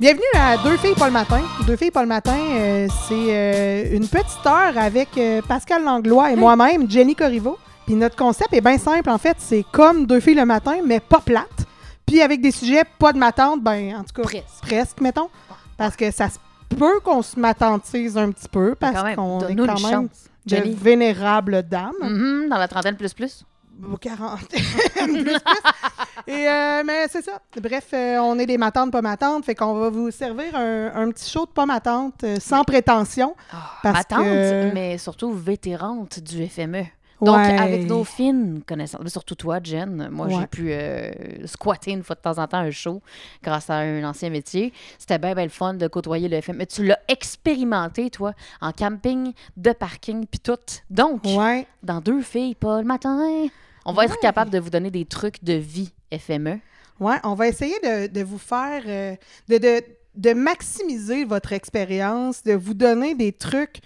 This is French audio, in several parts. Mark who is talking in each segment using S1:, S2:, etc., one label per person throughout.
S1: Bienvenue à Deux filles pas le matin. Deux filles pas le matin, euh, c'est euh, une petite heure avec euh, Pascal Langlois et moi-même, Jenny Corriveau. Puis notre concept est bien simple en fait, c'est comme Deux filles le matin, mais pas plate. Puis avec des sujets pas de matante, ben en tout cas
S2: Presque.
S1: presque mettons, parce que ça se peut qu'on se matantise un petit peu parce
S2: quand même,
S1: qu'on est quand même de vénérables dames.
S2: Mhm, dans la trentaine plus plus.
S1: Ou 40. Plus, plus. Et euh, mais c'est ça. Bref, euh, on est des matantes, pas matantes. Fait qu'on va vous servir un, un petit show de pas matante euh, sans prétention. Parce que-
S2: mais surtout vétérante du FME. Donc,
S1: Ouais.
S2: avec nos fines connaissances, mais surtout toi, Jen, moi,
S1: Ouais.
S2: j'ai pu euh, squatter une fois de temps en temps un show grâce à un ancien métier. C'était bien, bien le fun de côtoyer le FME. Tu l'as expérimenté, toi, en camping, de parking, puis tout. Donc,
S1: Ouais.
S2: dans deux filles, pas le matin, on va être capable de vous donner des trucs de vie. FME.
S1: Ouais. On va essayer de, de vous faire. euh, de, de, de maximiser votre expérience, de vous donner des trucs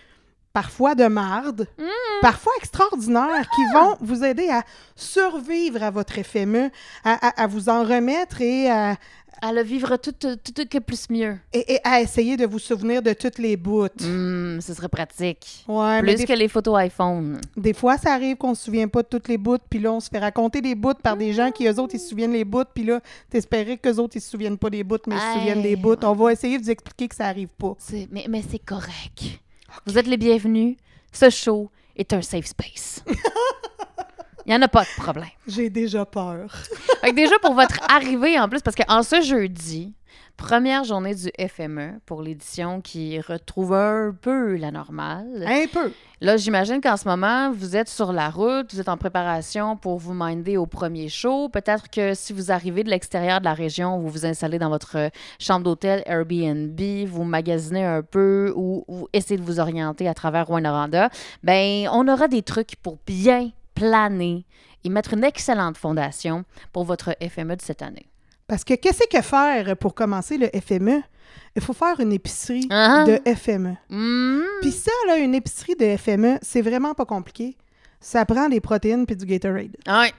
S1: parfois de marde,
S2: Mm.
S1: parfois extraordinaires, qui vont vous aider à survivre à votre FME, à, à- à vous en remettre et à,
S2: À le vivre tout, tout, tout que plus mieux.
S1: et, et à essayer de vous souvenir de toutes les bouts.
S2: Hum, ce serait pratique.
S1: Ouais, mais
S2: Plus
S1: des,
S2: que les photos iPhone.
S1: des fois, ça arrive qu'on se souvient pas de toutes les bouts, puis là, on se fait raconter des bouts par des gens qui, eux autres, ils se souviennent les bouts, puis là, t'espérais qu'eux autres, ils se souviennent pas des bouts, mais ils se souviennent des bouts. On va essayer de vous expliquer que ça arrive pas.
S2: Mais, mais c'est correct. Vous êtes les bienvenus. Ce show est un safe space. Il n'y en a pas de problème.
S1: J'ai déjà peur.
S2: Fait que déjà, pour votre arrivée en plus, parce qu'en ce jeudi, première journée du FME pour l'édition qui retrouve un peu la normale.
S1: Un peu.
S2: Là, j'imagine qu'en ce moment, vous êtes sur la route, vous êtes en préparation pour vous minder au premier show. Peut-être que si vous arrivez de l'extérieur de la région, vous vous installez dans votre chambre d'hôtel Airbnb, vous magasinez un peu ou, ou essayez de vous orienter à travers Rwanda, ben on aura des trucs pour bien planer et mettre une excellente fondation pour votre FME de cette année.
S1: Parce que qu'est-ce que faire pour commencer le FME? Il faut faire une épicerie
S2: Ah.
S1: de FME.
S2: Hmm.
S1: Puis ça, là, une épicerie de FME, c'est vraiment pas compliqué. Ça prend des protéines puis du Gatorade.
S2: Ouais,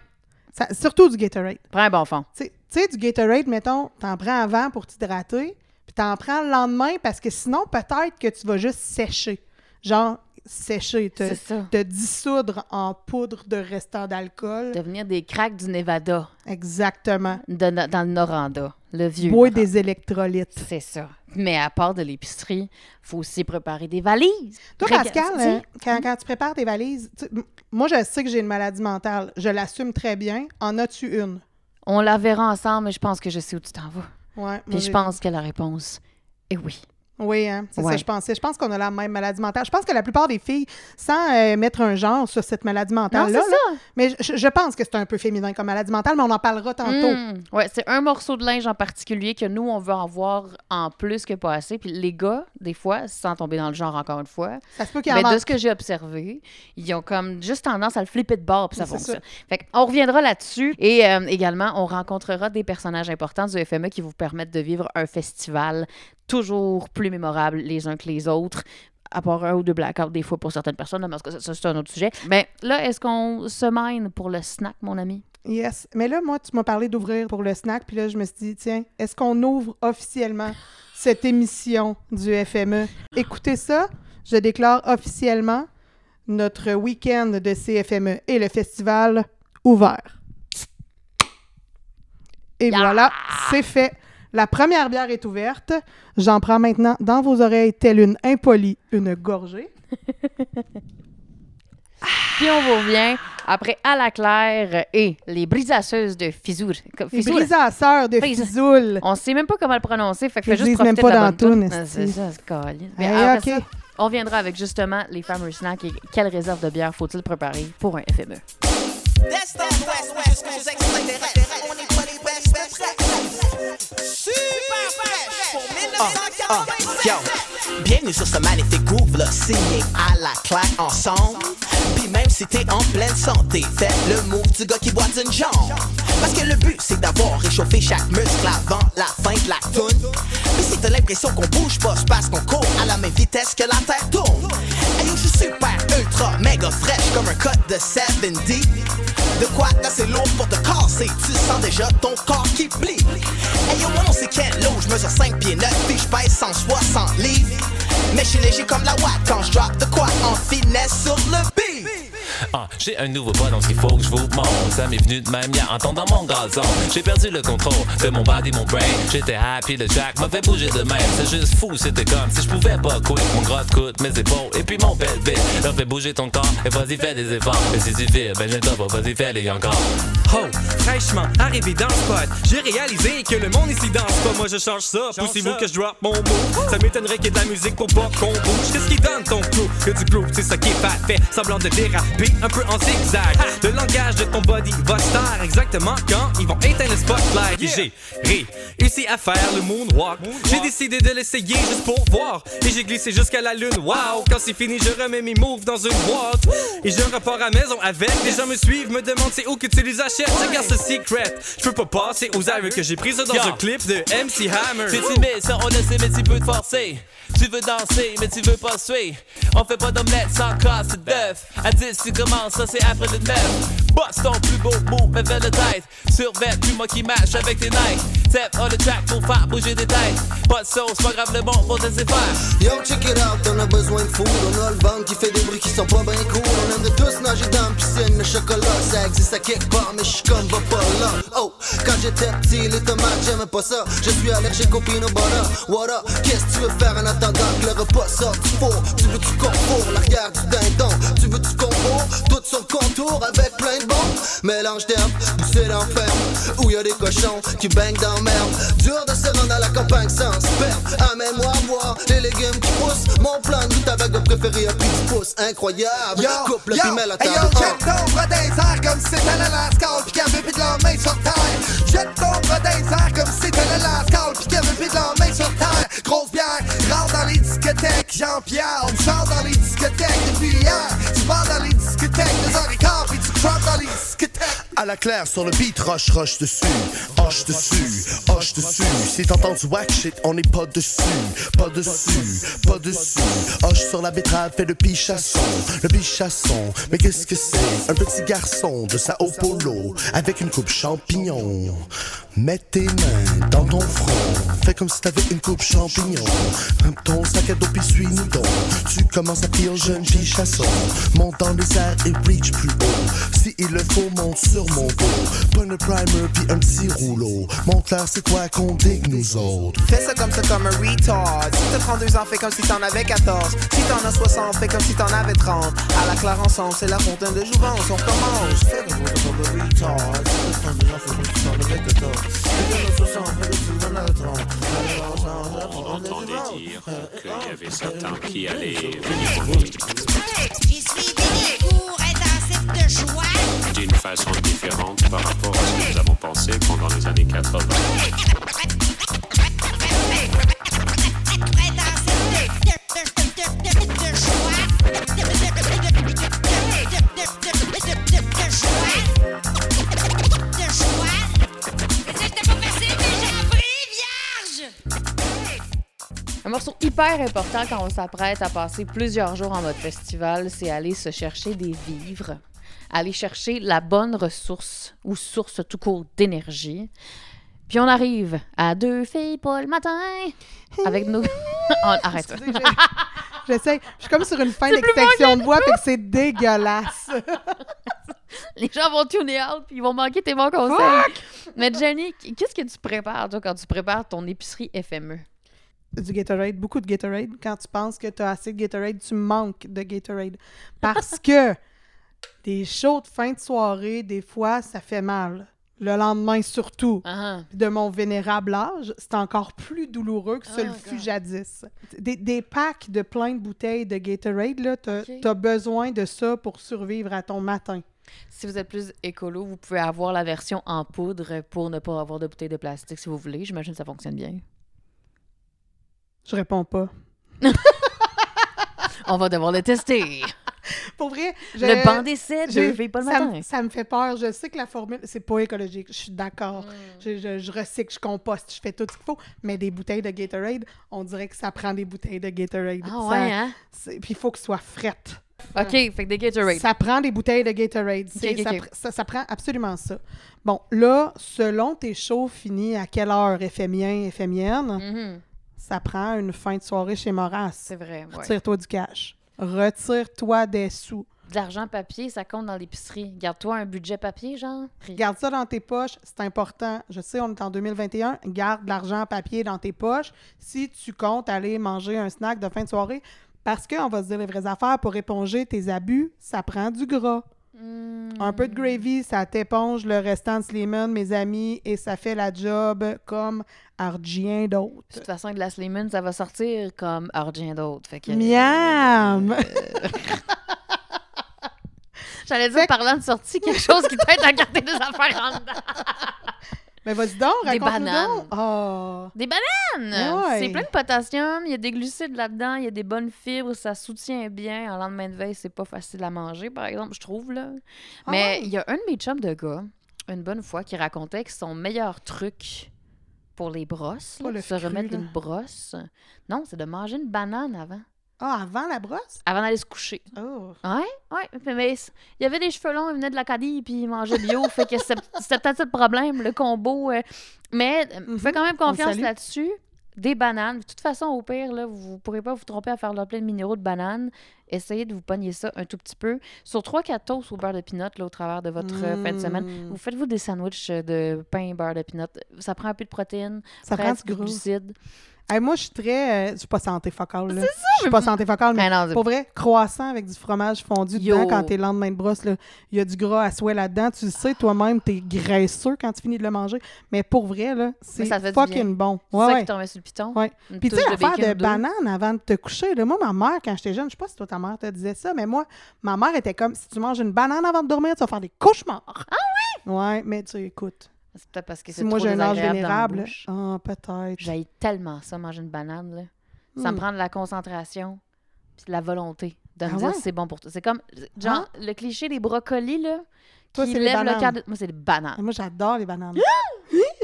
S1: Ça- surtout du Gatorade.
S2: prends un bon fond.
S1: Tu sais- tu sais, du Gatorade, mettons, t'en prends avant pour t'hydrater, puis t'en prends le lendemain parce que sinon, peut-être que tu vas juste sécher. Genre, sécher, te, te dissoudre en poudre de restant d'alcool.
S2: Devenir des cracks du Nevada,
S1: Exactement.
S2: de- dans le Noranda, le vieux. Noranda.
S1: des électrolytes.
S2: C'est ça. Mais à part de l'épicerie, faut aussi préparer des valises.
S1: Toi, Pascal, hein, quand, quand tu prépares tes valises, tu- moi, je sais que j'ai une maladie mentale. Je l'assume très bien. En as-tu une?
S2: On la verra ensemble, mais je pense que je sais où tu t'en vas.
S1: Ouais.
S2: Puis je pense que la réponse est oui.
S1: Oui, hein, c'est ça
S2: Ouais.
S1: je pensais. Je pense qu'on a la même maladie mentale. Je pense que la plupart des filles, sans euh, mettre un genre sur cette maladie mentale-là,
S2: c'est
S1: là,
S2: ça.
S1: mais je, je pense que c'est un peu féminin comme maladie mentale, mais on en parlera tantôt.
S2: Mm. Ouais, c'est un morceau de linge en particulier que nous, on veut en voir en plus que pas assez. Puis les gars, des fois, sans tomber dans le genre encore une fois,
S1: Ça se peut qu'il y en
S2: mais
S1: manque.
S2: de ce que j'ai observé, ils ont comme juste tendance à le flipper de bord, puis ça fonctionne. Fait on reviendra là-dessus. Et euh, également, on rencontrera des personnages importants du FME qui vous permettent de vivre un festival toujours plus mémorable les uns que les autres. À part un ou deux blackouts des fois pour certaines personnes, mais en tout cas, ça, c'est un autre sujet. Mais là, est-ce qu'on se mine pour le snack, mon ami?
S1: Yes. Mais là, moi, tu m'as parlé d'ouvrir pour le snack, puis là, je me suis dit, tiens, est-ce qu'on ouvre officiellement cette émission du FME? Écoutez ça, je déclare officiellement notre week-end de CFME et le festival ouvert. Et
S2: Yeah!
S1: voilà, c'est fait. La première bière est ouverte. J'en prends maintenant dans vos oreilles, telle une impolie, une gorgée.
S2: Puis on vous revient après à la claire et les brisasseuses de Fizour.
S1: Les brisasseurs de Fizoul.
S2: On sait même pas comment le prononcer, fait que fais juste
S1: même pas
S2: de la
S1: dans
S2: bonne toune, Ah, C'est ça, c'est caliste. Mais
S1: Hey,
S2: après
S1: OK.
S2: ça, on viendra avec justement les Farmer Snacks et quelle réserve de bière faut-il préparer pour un FME.
S3: That's the West West pour 1987.
S4: Yo, bienvenue sur ce magnifique groove là, signé à la claque ensemble. Puis même si t'es en pleine santé, fais le move du gars qui boit une jambe. Parce que le but c'est d'avoir réchauffé chaque muscle avant la fin de la tune. Puis si t'as l'impression qu'on bouge pas, c'est parce qu'on court à la même vitesse que la terre tourne. Hey yo, je suis super ultra méga fraîche comme un cut de 70. De quoi d'assez lourd pour te casser, tu sens déjà ton corps qui plie. Hey yo, mon nom c'est Ken Lo, je mesure 5 pieds 9 puis je pèse 160 livres. Mais je suis léger comme la watt quand je drop de quoi en finesse sur le beat.
S5: Ah, j'ai un nouveau pas donc il faut que je vous montre. Ça m'est venu de même hier en tendant mon gazon. J'ai perdu le contrôle de mon body, mon brain. J'étais happy, le jack m'a fait bouger de même. C'est juste fou, c'était comme si je pouvais pas couper mon gros coude, mes épaules et puis mon pelvis. Là, fais bouger ton corps et vas-y, fais des efforts. Et si tu fais, ben je pas, vas-y, fais-les encore.
S6: Oh, fraîchement arrivé dans le spot, j'ai réalisé que le monde ici danse pas. Moi je change ça, poussez-vous que je drop mon mot. Ça m'étonnerait qu'il y ait de la musique pour pas qu'on bouge. Qu'est-ce qui donne ton crew Que du groove, c'est ça qui est pas fait. Semblant de déraper un peu en zigzag. Le langage de ton body va se taire exactement quand ils vont éteindre le spotlight. Et J'ai réussi à faire le moonwalk. J'ai décidé de l'essayer juste pour voir. Et j'ai glissé jusqu'à la lune. Wow, quand c'est fini, je remets mes moves dans une boîte. Et je repars à maison avec. Les gens me suivent, me demandent c'est où que tu les achètes. Je garde ce secret. Je peux pas passer aux arrêts que j'ai pris ça dans un clip de MC Hammer.
S5: C'est timide, ça on le sait, mais tu peux te forcer. Tu veux danser, mais tu veux pas suer. On fait pas d'omelette sans casse d'œuf. À 10, tu commences, ça c'est après le 9. Boss ton plus beau move, mais vers le tête. Survêt, plus moi qui match avec tes Nike. Step on the track pour faire bouger des têtes. Pas de sauce, pas grave le bon pour te laisser faire.
S7: Yo, check it out, on a besoin de food. On a le ventre qui fait des bruits qui sont pas bien cool. On aime de tous nager dans la piscine. Le chocolat, ça existe à quelque part, mais je suis comme va pas là. Oh, quand j'étais petit, les tomates, j'aimais pas ça. Je suis allergique au peanut butter. What up? Qu'est-ce que tu veux faire en attendant que le repas sorte du four? Tu veux du concours, l'arrière du dindon? Tu veux du concours? Tout sur le contour avec plein de bombes. Mélange d'herbes, la ferme. Où y a des cochons qui baignent dans merde. Dur de se rendre à la campagne sans sperme. Amène-moi voir les légumes qui poussent. Mon plan de ta bague préférée a pris du pouce. Incroyable. Coupe le piment à la
S8: hey yo,
S7: table.
S8: jette ton bras dans les airs comme si c'était la lascar pis qu'il y avait plus de la main sur terre. Jette ton bras les airs comme si c'était la lascar pis qu'il y avait plus de la main sur terre. Grosse bière, rentre dans Jean-Pierre. On chante dans les discothèques les discothèques, et.
S9: À la claire sur le beat, rush, rush dessus, hoche dessus, hoche dessus. Si t'entends du whack shit, on n'est pas dessus, pas dessus, pas dessus. Hoche sur la betterave, fait le pichasson, le pichasson. Mais qu'est-ce que c'est? Un petit garçon de Sao Paulo, avec une coupe champignon. Mets tes mains dans ton front, fais comme si t'avais une coupe champignon. Ton sac à dos puis suis-nous. Tu commences à pire jeune pichasson, monte dans les airs et reach plus haut. Si il le faut, monte sur mon dos. Pas un primer puis un petit rouleau. Montre leur c'est quoi qu'on digue nous autres.
S3: Fais ça comme ça comme un retard. Si t'as 32 ans, fais comme si t'en avais 14. Si t'en as 60, fais comme si t'en avais 30. À la claire ensemble, c'est la fontaine de jouvence. On commence. Fais comme ça comme un retard. Si t'as 32 ans, fais comme si t'en avais 14. Si t'en as 60, fais comme si t'en avais 30.
S10: On entendait dire qu'il y avait certains qui allaient venir au monde
S11: J'ai suivi des cours intensifs de joie.
S10: D'une façon différente par rapport à ce que nous avons pensé pendant les années 80.
S2: Un morceau hyper important quand on s'apprête à passer plusieurs jours en mode festival, c'est aller se chercher des vivres, aller chercher la bonne ressource ou source tout court d'énergie. Puis on arrive à deux filles pour le matin avec nos. Oh, arrête
S1: J'essaie. Je suis comme sur une fin d'extinction de voix, fait que c'est dégueulasse.
S2: Les gens vont tuner out puis ils vont manquer tes bons conseils. Mais Jenny, qu'est-ce que tu prépares toi quand tu prépares ton épicerie? FME?
S1: Du Gatorade, beaucoup de Gatorade. Quand tu penses que tu as assez de Gatorade, tu manques de Gatorade. Parce que des shows de fin de soirée, des fois, ça fait mal. Le lendemain, surtout.
S2: Ah,
S1: Puis de mon vénérable âge, c'est encore plus douloureux que ce
S2: Oh,
S1: le fut jadis. Des, des packs de plein de bouteilles de Gatorade, là, t'as besoin de ça pour survivre à ton matin.
S2: Si vous êtes plus écolo, vous pouvez avoir la version en poudre pour ne pas avoir de bouteilles de plastique si vous voulez. J'imagine que ça fonctionne bien.
S1: Je réponds pas.
S2: On va devoir le tester.
S1: Pour vrai, je-
S2: Le banc d'essai de
S1: j'ai-
S2: Veille pas le
S1: ça,
S2: matin.
S1: me- ça me fait peur. Je sais que la formule, c'est pas écologique. Je suis d'accord.
S2: Mm.
S1: Je, je- je recycle, je composte, je fais tout ce qu'il faut. Mais des bouteilles de Gatorade, on dirait que ça prend des bouteilles de Gatorade.
S2: Ah
S1: Ça-
S2: ouais, hein?
S1: Puis il faut que ce soit frette.
S2: OK, fait que des Gatorade.
S1: Ça prend des bouteilles de Gatorade. Ça, prend absolument ça. Bon, là, selon tes shows finis à quelle heure, FMien, FMienne,
S2: Mhm,
S1: ça prend une fin de soirée chez Moras.
S2: C'est vrai, ouais.
S1: Retire-toi du cash. Retire-toi des sous.
S2: De l'argent papier, ça compte dans l'épicerie. Garde-toi un budget papier, genre.
S1: Garde ça dans tes poches, c'est important. Je sais, on est en 2021. Garde de l'argent en papier dans tes poches si tu comptes aller manger un snack de fin de soirée. Parce qu'on va se dire les vraies affaires, pour éponger tes abus, ça prend du gras. Un peu de gravy, ça t'éponge le restant de Slimane, mes amis, et ça fait la job comme
S2: De
S1: d'autre.
S2: toute façon, Glass Lemon, ça va sortir comme rien d'autre. Fait que...
S1: Miam!
S2: J'allais dire, parlant de sortie, quelque chose qui t'aide à garder des affaires en dedans.
S1: Mais vas-y donc,
S2: Des bananes.
S1: donc. Ah.
S2: Des bananes!
S1: Ouais.
S2: C'est plein de potassium, il y a des glucides là-dedans, il y a des bonnes fibres, ça soutient bien. En lendemain de veille, c'est pas facile à manger, par exemple, je trouve. là.
S1: Ah
S2: Mais
S1: ouais?
S2: il y a un de mes chums de gars, une bonne fois, qui racontait que son meilleur truc pour les brosses, là,
S1: le
S2: se
S1: cru,
S2: remettre
S1: là.
S2: d'une brosse, non, c'est de manger une banane avant.
S1: Ah, avant la brosse?
S2: Avant d'aller se coucher.
S1: Oh.
S2: Ouais, ouais. Mais, il y avait des cheveux longs, il venait de l'Acadie, puis il mangeait bio. fait que c'était peut-être ça le problème, le combo. euh. Mais
S1: Mhm.
S2: fais quand même confiance là-dessus. Des bananes. De toute façon, au pire, là, vous ne pourrez pas vous tromper à faire le plein de minéraux de bananes. Essayez de vous pogner ça un tout petit peu. Sur 3-4 toasts au beurre de pinot là, au travers de votre euh, fin de semaine.
S1: Mm.
S2: Vous faites-vous des sandwichs de pain beurre de pinot? Ça prend un peu de protéines.
S1: Ça prend du
S2: glucides.
S1: Hey, moi, je suis très. euh, je suis pas santé focale, là. Je suis pas santé focale, mais
S2: Mais non,
S1: pour vrai, croissant avec du fromage fondu
S2: Yo.
S1: dedans quand t'es le lendemain de brosse, il y a du gras à souhait là-dedans. Tu le sais, toi-même, t'es graisseux quand tu finis de le manger. Mais pour vrai, là, c'est
S2: ça
S1: fucking bon.
S2: C'est
S1: Ouais,
S2: ça
S1: ouais.
S2: qui sur le piton.
S1: Ouais. Puis tu sais, l'affaire de
S2: deux.
S1: banane avant de te coucher, là, moi, ma mère, quand j'étais jeune, je sais pas si toi, ta mère te disait ça, mais moi, ma mère était comme, si tu manges une banane avant de dormir, tu vas faire des cauchemars. Ah oui? Ouais, mais tu sais, écoute,
S2: C'est peut-être parce que c'est
S1: si moi
S2: trop
S1: j'ai un âge vénérable, ah, peut-être.
S2: J'aille tellement ça, manger une banane. Là. Ça me
S1: Hmm.
S2: prend de la concentration puis de la volonté de me
S1: Ah
S2: dire
S1: ouais?
S2: c'est bon pour toi. C'est comme, genre, le cliché des brocolis, là,
S1: Toi,
S2: qui
S1: c'est les
S2: lèvent le de... Moi, c'est des bananes.
S1: Moi, j'adore les bananes.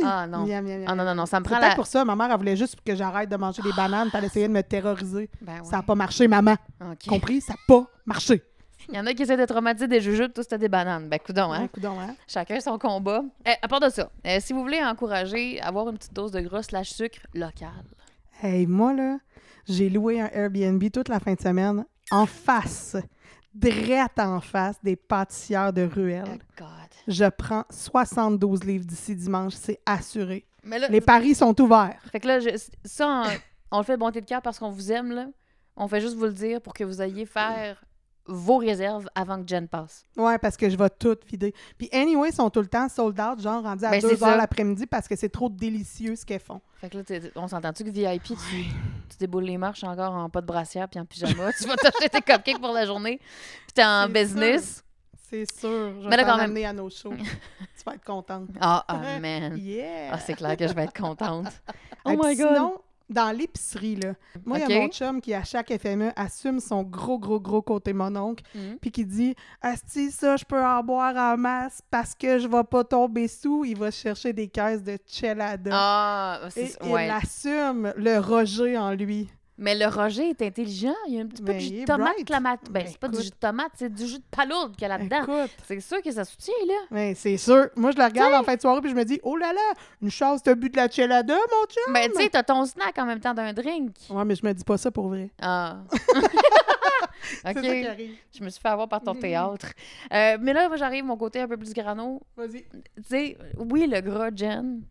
S2: Ah non.
S1: Miam, miam, miam.
S2: Ah non, non, non, ça me prend
S1: peut-être
S2: la...
S1: pour ça, ma mère, elle voulait juste que j'arrête de manger des bananes, elle essayait de me terroriser.
S2: Ben
S1: Ça n'a
S2: ouais.
S1: pas marché, maman.
S2: OK.
S1: Compris? Ça n'a pas marché.
S2: Il y en a qui essaient de traumatiser des jujubes, toi, c'était des bananes. Ben, coudon, hein?
S1: Ouais, coudonc, hein?
S2: Chacun son combat. Eh, à part de ça, euh, si vous voulez encourager, avoir une petite dose de gras slash sucre local.
S1: Hey, moi, là, j'ai loué un Airbnb toute la fin de semaine en face, drette en face des pâtissières de
S2: Oh
S1: ruelles.
S2: God.
S1: Je prends 72 livres d'ici dimanche, c'est assuré.
S2: Mais là,
S1: Les paris sont ouverts.
S2: Fait que là, je- ça, on, on le fait de bonté de cœur parce qu'on vous aime, là. On fait juste vous le dire pour que vous ayez faire vos réserves avant que Jen passe.
S1: Ouais, parce que je vais tout vider. Puis, anyway, ils sont tout le temps sold out, genre rendu à
S2: Ben,
S1: 2
S2: c'est
S1: heures l'après-midi parce que c'est trop délicieux ce qu'elles font.
S2: Fait que là, on s'entend-tu que VIP, tu, tu déboules les marches encore en pas de brassière puis en pyjama? tu vas t'acheter tes cupcakes pour la journée. Puis t'es en business?
S1: C'est sûr. Je vais t'en amener à nos shows. tu vas être contente.
S2: Ah, man.
S1: Yeah!
S2: Ah, c'est clair que je vais être contente. Oh
S1: Et
S2: my God.
S1: Sinon, dans l'épicerie, là, moi, il y a mon chum qui, à chaque FME, assume son gros, gros, gros côté mononcle,
S2: Mhm.
S1: puis qui dit Asti, ça, je peux en boire en masse parce que je vais pas tomber sous. Il va chercher des caisses de chelada.
S2: Ah,
S1: Et
S2: c'est
S1: il
S2: ouais.
S1: assume le Roger en lui.
S2: Mais le Roger est intelligent. Il y a un petit peu de jus de tomate
S1: bright.
S2: clamate. Ben,
S1: Ben,
S2: c'est pas du jus de tomate, c'est du jus de palourde qu'il y a là-dedans. C'est sûr que ça soutient, là.
S1: ben, c'est sûr. Moi, je le regarde en fin de soirée, puis je me dis Oh là là, une chance, t'as bu de la chelada, mon chum.
S2: Ben, tu sais, t'as ton snack en même temps d'un drink.
S1: Ouais, mais je me dis pas ça pour vrai.
S2: Ah. OK. Je me suis fait avoir par ton théâtre. Euh, mais là, moi, j'arrive mon côté un peu plus grano.
S1: Vas-y.
S2: Tu sais, oui, le gras, Jen,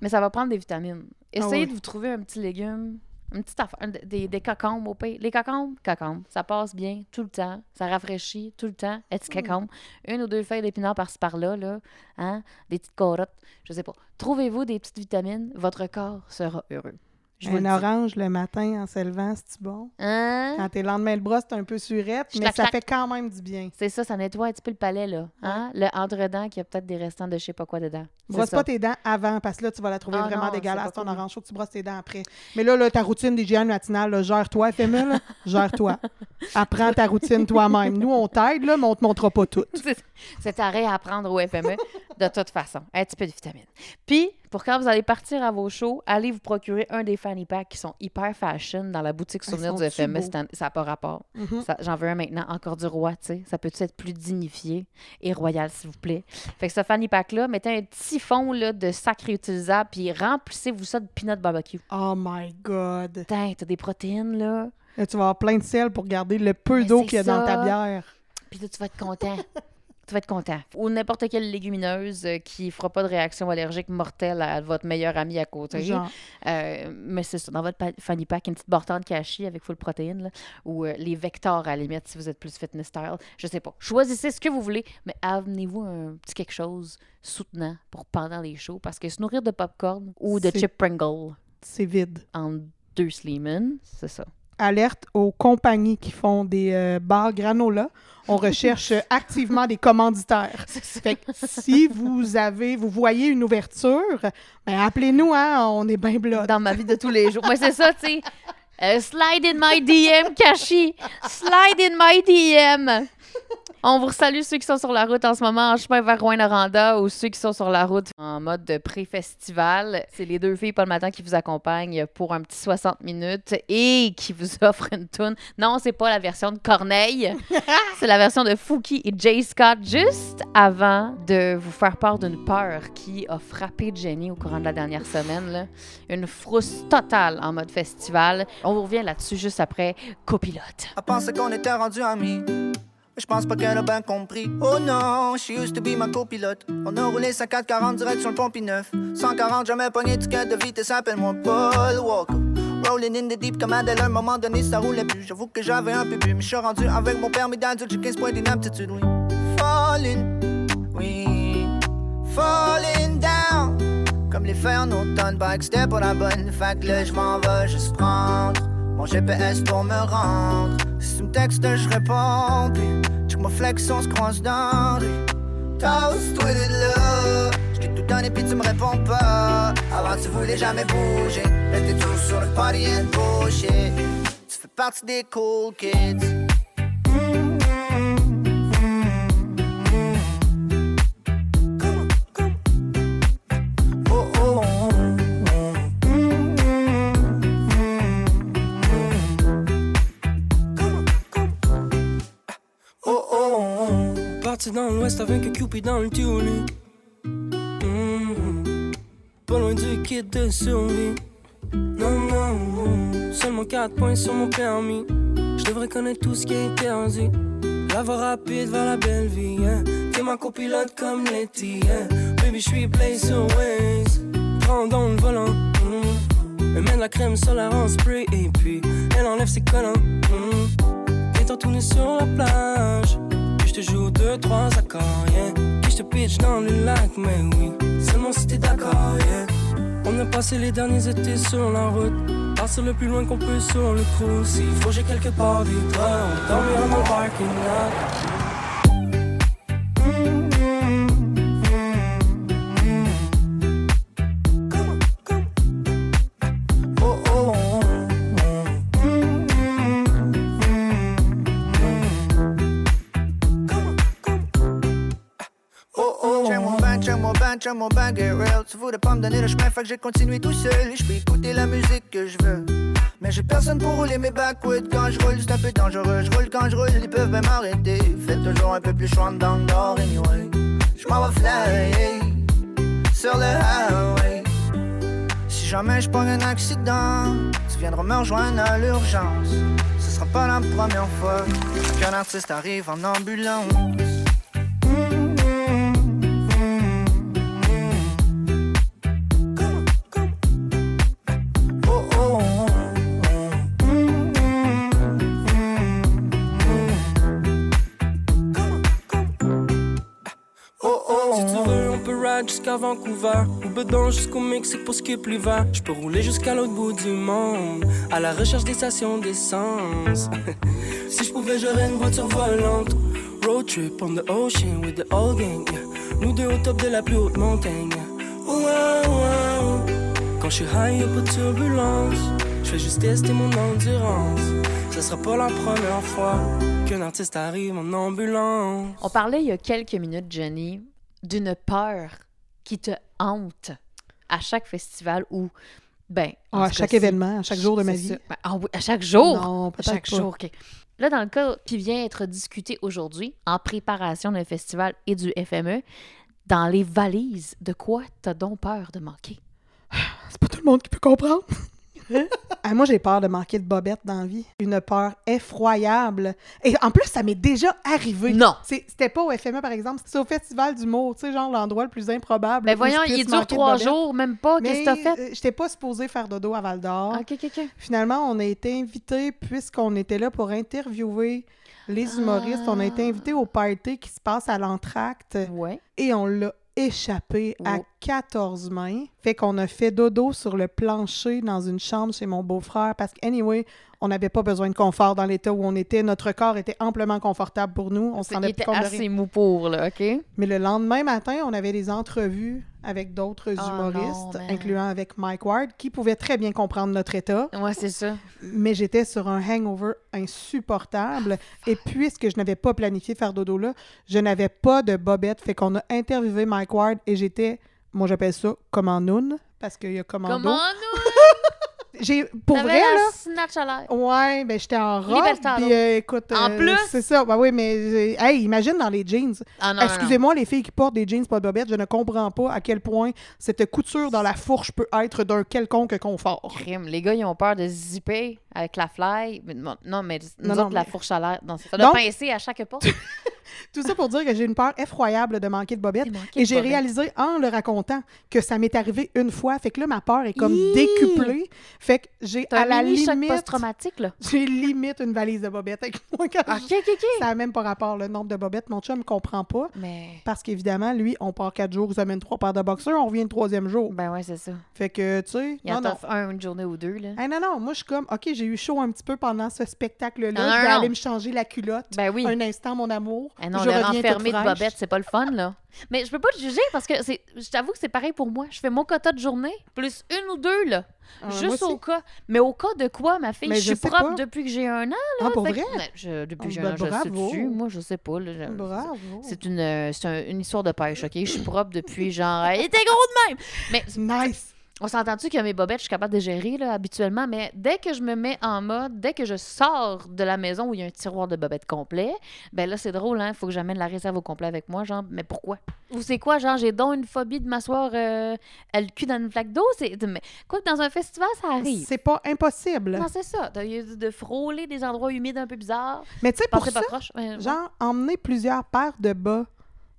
S2: mais ça va prendre des vitamines. Essayez
S1: ouais.
S2: de vous trouver un petit légume, une petite affaire, des, des cocombes au pays. Les cocombes, cocombes, ça passe bien tout le temps. Ça rafraîchit tout le temps. Petit cocombe? Une ou deux feuilles d'épinards par-ci par-là, là. Hein? Des petites carottes, je sais pas. Trouvez-vous des petites vitamines, votre corps sera heureux. Je vous
S1: Un
S2: le dis.
S1: orange le matin en se levant, c'est bon?
S2: Hein?
S1: Quand t'es le lendemain de brosse, t'es un peu surette, mais ça fait quand même du bien.
S2: C'est ça, ça nettoie un petit peu le palais, là. Hein? Le entre-dents qui a peut-être des restants de je sais pas quoi dedans.
S1: Brosse pas tes dents avant, parce que là, tu vas la trouver
S2: Ah
S1: vraiment
S2: non,
S1: dégueulasse, ton
S2: cool.
S1: orange. Faut que tu brosses tes dents après. Mais là, là ta routine d'hygiène matinale, gère-toi, FME. Gère-toi. Apprends ta routine toi-même. Nous, on t'aide, là, mais on te montrera pas tout.
S2: C'est- arrêt à prendre au FME de toute façon. Un petit peu de vitamines. Puis, pour quand vous allez partir à vos shows, allez vous procurer un des fanny packs qui sont hyper fashion dans la boutique souvenir du FME. Ça n'a pas rapport.
S1: Mhm.
S2: Ça- J'en veux un maintenant, encore du roi, tu sais. Ça peut être plus dignifié et royal, s'il vous plaît? Fait que ce fanny pack-là, mettez un petit fond là, de sac réutilisable, puis remplissez-vous ça de peanut barbecue.
S1: Oh my God.
S2: Putain, t'as des protéines, là.
S1: Là, tu vas avoir plein de sel pour garder le peu d'eau qu'il y a dans ta bière.
S2: Puis là, tu vas être content. tu vas être content. Ou n'importe quelle légumineuse euh, qui fera pas de réaction allergique mortelle à votre meilleur ami à côté.
S1: Genre.
S2: Euh, mais c'est ça, dans votre fanny pack, une petite bortane cachée avec full protéines, là, ou euh, les vecteurs à la limite si vous êtes plus fitness style. Je sais pas. Choisissez ce que vous voulez, mais amenez-vous un petit quelque chose soutenant pour pendant les shows, parce que se nourrir de popcorn ou de chip Pringle
S1: C'est vide.
S2: en deux Sleeman, c'est ça.
S1: Alerte aux compagnies qui font des euh, bars granola. On recherche activement des commanditaires. Fait que si vous avez, vous voyez une ouverture, ben appelez-nous, hein, on est bien blood.
S2: dans ma vie de tous les jours. Moi, c'est ça, tu sais. Euh, slide in my DM, Kashi. Slide in my DM. On vous salue ceux qui sont sur la route en ce moment en chemin vers Rouen-Noranda ou ceux qui sont sur la route en mode de pré-festival. C'est les deux filles pas le matin qui vous accompagnent pour un petit 60 minutes et qui vous offrent une tune. Non, c'est pas la version de Corneille. c'est la version de Fouki et Jay Scott juste avant de vous faire part d'une peur qui a frappé Jenny au courant de la dernière semaine. là. Une frousse totale en mode festival. On vous revient là-dessus juste après Copilote.
S12: Elle pensait qu'on était rendu amis. Mais je pense pas qu'elle a bien compris. Oh non, she used to be ma copilote. On a roulé 54-40 direct sur le pont 9 140, jamais pogné de de vitesse, appelle-moi Paul Walker. Rolling in the deep comme Adèle, à un moment donné ça roulait plus. J'avoue que j'avais un peu bu, mais je suis rendu avec mon permis d'adulte, j'ai 15 points d'inaptitude, oui. Falling, oui. Falling down. Comme les fers en automne, que c'était pour la bonne. Fait que là, je m'en vais juste prendre mon GPS pour me rendre. Si tu me textes, je réponds. Puis, mon flex, on se croise dans. Toast with it, là. Je tout donné, puis tu me réponds pas. Avant, tu voulais jamais bouger. Là, t'es toujours sur le party and bullshit. Tu fais partie des cool kids.
S6: L'ouest avec un Cupid dans le tuli. Mhm. Pas loin du kit de survie. Non, non, non, seulement 4 points sur mon permis. Je devrais connaître tout ce qui est interdit. La voie rapide vers la belle vie, hein. T'es ma copilote comme Letty, hein. Baby, je suis place Waze. Prends dans le volant, mhm. Elle met de la crème solaire en spray et puis elle enlève ses collants. mhm. Étant sur la plage, te joue deux, trois accords, yeah. Puis je te pitch dans le lac, mais oui, seulement si t'es d'accord, yeah. On a passé les derniers étés sur la route, partir le plus loin qu'on peut sur le cruise. S'il faut, j'ai quelque part des draps, on dormira dans le parking lot.
S12: Check mon get real. Tu voulais pas me donner le chemin, fait que j'ai continué tout seul. Je peux écouter la musique que je veux. Mais j'ai personne pour rouler mes backwoods quand je roule, c'est un peu dangereux. Je roule quand je roule, ils peuvent même m'arrêter. Fais toujours un peu plus chaud dans le anyway. Je m'en vais sur le highway. Si jamais je prends un accident, tu viendras me rejoindre à l'urgence. Ce sera pas la première fois qu'un artiste arrive en ambulance.
S6: Jusqu'à Vancouver ou bedon jusqu'au Mexique pour skip l'hiver. Je peux rouler jusqu'à l'autre bout du monde à la recherche des stations d'essence. si je pouvais, j'aurais une voiture volante. Road trip on the ocean with the old gang. Nous deux au top de la plus haute montagne.
S13: Quand je suis high, y'a pas de. Je fais juste tester mon endurance. Ce sera pas la première fois qu'un artiste arrive en ambulance.
S2: On parlait il y a quelques minutes, Jenny, d'une peur qui te hante à chaque festival ou, ben... en
S1: Ah, à chaque événement, à chaque jour de ma vie.
S2: Ben, ah oui, à chaque jour?
S1: Non,
S2: à chaque
S1: pas.
S2: jour, OK. Là, dans le cas qui vient être discuté aujourd'hui, en préparation d'un festival et du FME, dans les valises, de quoi t'as donc peur de manquer?
S1: C'est pas tout le monde qui peut comprendre. Ah, moi, j'ai peur de manquer de bobettes dans la vie. Une peur effroyable. Et en plus, ça m'est déjà arrivé.
S2: Non.
S1: C'était pas au FME, par exemple. C'est au Festival d'humour. Tu sais, genre l'endroit le plus improbable.
S2: Ben
S1: où
S2: voyons, il dure trois jours, même pas. Qu'est-ce que t'as
S1: Mais,
S2: fait?
S1: euh, J'étais pas supposée faire dodo à Val d'Or.
S2: OK, OK, OK.
S1: Finalement, on a été invités, puisqu'on était là pour interviewer les humoristes. On a été invités au party qui se passe à l'entracte.
S2: Ouais.
S1: Et on l'a échappé à
S2: Oh.
S1: 14 mains. Fait qu'on a fait dodo sur le plancher dans une chambre chez mon beau-frère parce qu'anyway, on n'avait pas besoin de confort dans l'état où on était. Notre corps était amplement confortable pour nous. On se
S2: Il
S1: rendait
S2: était assez mou pour, là, OK?
S1: Mais le lendemain matin, on avait des entrevues avec d'autres
S2: Oh
S1: humoristes,
S2: non,
S1: incluant avec Mike Ward, qui pouvaient très bien comprendre notre état.
S2: Ouais, c'est ça.
S1: Mais j'étais sur un hangover insupportable. Et puisque je n'avais pas planifié faire dodo là, je n'avais pas de bobette. Fait qu'on a interviewé Mike Ward et j'étais, moi j'appelle ça comme en noun, parce qu'il y a commando.
S2: Comment nous?
S1: J'ai, pour vrai, là,
S2: snatch à l'air.
S1: Ouais, ben j'étais en robe. Puis euh, écoute,
S2: En
S1: euh,
S2: plus?
S1: c'est ça. Ben oui, mais hey, imagine dans les jeans.
S2: Ah non, non, non.
S1: Excusez-moi, les filles qui portent des jeans pas de bobette, je ne comprends pas à quel point cette couture dans la fourche peut être d'un quelconque confort.
S2: Crime. Les gars, ils ont peur de zipper avec la fly. Non, mais nous autres, la fourche à l'air. non, Ça doit pincer à chaque pas.
S1: Tout ça pour dire que j'ai une peur effroyable de manquer de bobette. Et j'ai
S2: bobette.
S1: réalisé en le racontant que ça m'est arrivé une fois. Fait que là, ma peur est comme décuplée. Fait que j'ai à la limite.
S2: post-traumatique, là.
S1: J'ai limite une valise de bobettes avec moi quand
S2: OK,
S1: je-
S2: OK, OK.
S1: Ça n'a même pas rapport le nombre de bobettes. Mon chum ne comprend pas.
S2: Mais.
S1: Parce qu'évidemment, lui, on part quatre jours, il amène trois paires de boxeurs, on revient le troisième jour.
S2: Ben ouais, c'est ça.
S1: Fait que, tu sais,
S2: Il en
S1: non, non.
S2: t'offre un une journée ou deux, là.
S1: Hey, non, non, moi, je suis comme, OK, j'ai eu chaud un petit peu pendant ce spectacle-là.
S2: Non,
S1: je
S2: non,
S1: vais
S2: non.
S1: aller me changer la culotte.
S2: Ben oui.
S1: Un instant, mon amour.
S2: Eh non,
S1: je
S2: le
S1: toute
S2: de bobette, c'est pas le fun, là. Mais je peux pas te juger parce que c'est. Je t'avoue que c'est pareil pour moi. Je fais mon quota de journée, plus une ou deux, là.
S1: Ah,
S2: Juste au cas. Mais au cas de quoi, ma fille?
S1: Mais
S2: je suis propre
S1: pas.
S2: depuis que j'ai un an, là.
S1: Ah, pour vrai?
S2: que- Ben, je- depuis que j'ai
S1: Ah,
S2: un an,
S1: ben,
S2: je
S1: bravo.
S2: dessus. Moi, je sais pas. là, je-
S1: Bravo.
S2: C'est une, euh, c'est un- une histoire de pêche, OK? Je suis propre depuis genre. Il était gros de même! Mais
S1: Nice.
S2: On s'entend-tu que mes bobettes, je suis capable de gérer là, habituellement, mais dès que je me mets en mode, dès que je sors de la maison où il y a un tiroir de bobettes complet, ben là, c'est drôle, hein? Il faut que j'amène la réserve au complet avec moi, genre, mais pourquoi? Ou c'est quoi, genre, j'ai donc une phobie de m'asseoir euh, le cul dans une flaque d'eau? C'est... mais Quoi dans un festival, ça arrive.
S1: C'est pas impossible.
S2: Non, c'est ça. De, de frôler des endroits humides un peu bizarres.
S1: Mais tu sais, pour ça,
S2: pas proche.
S1: Genre, emmener plusieurs paires de bas,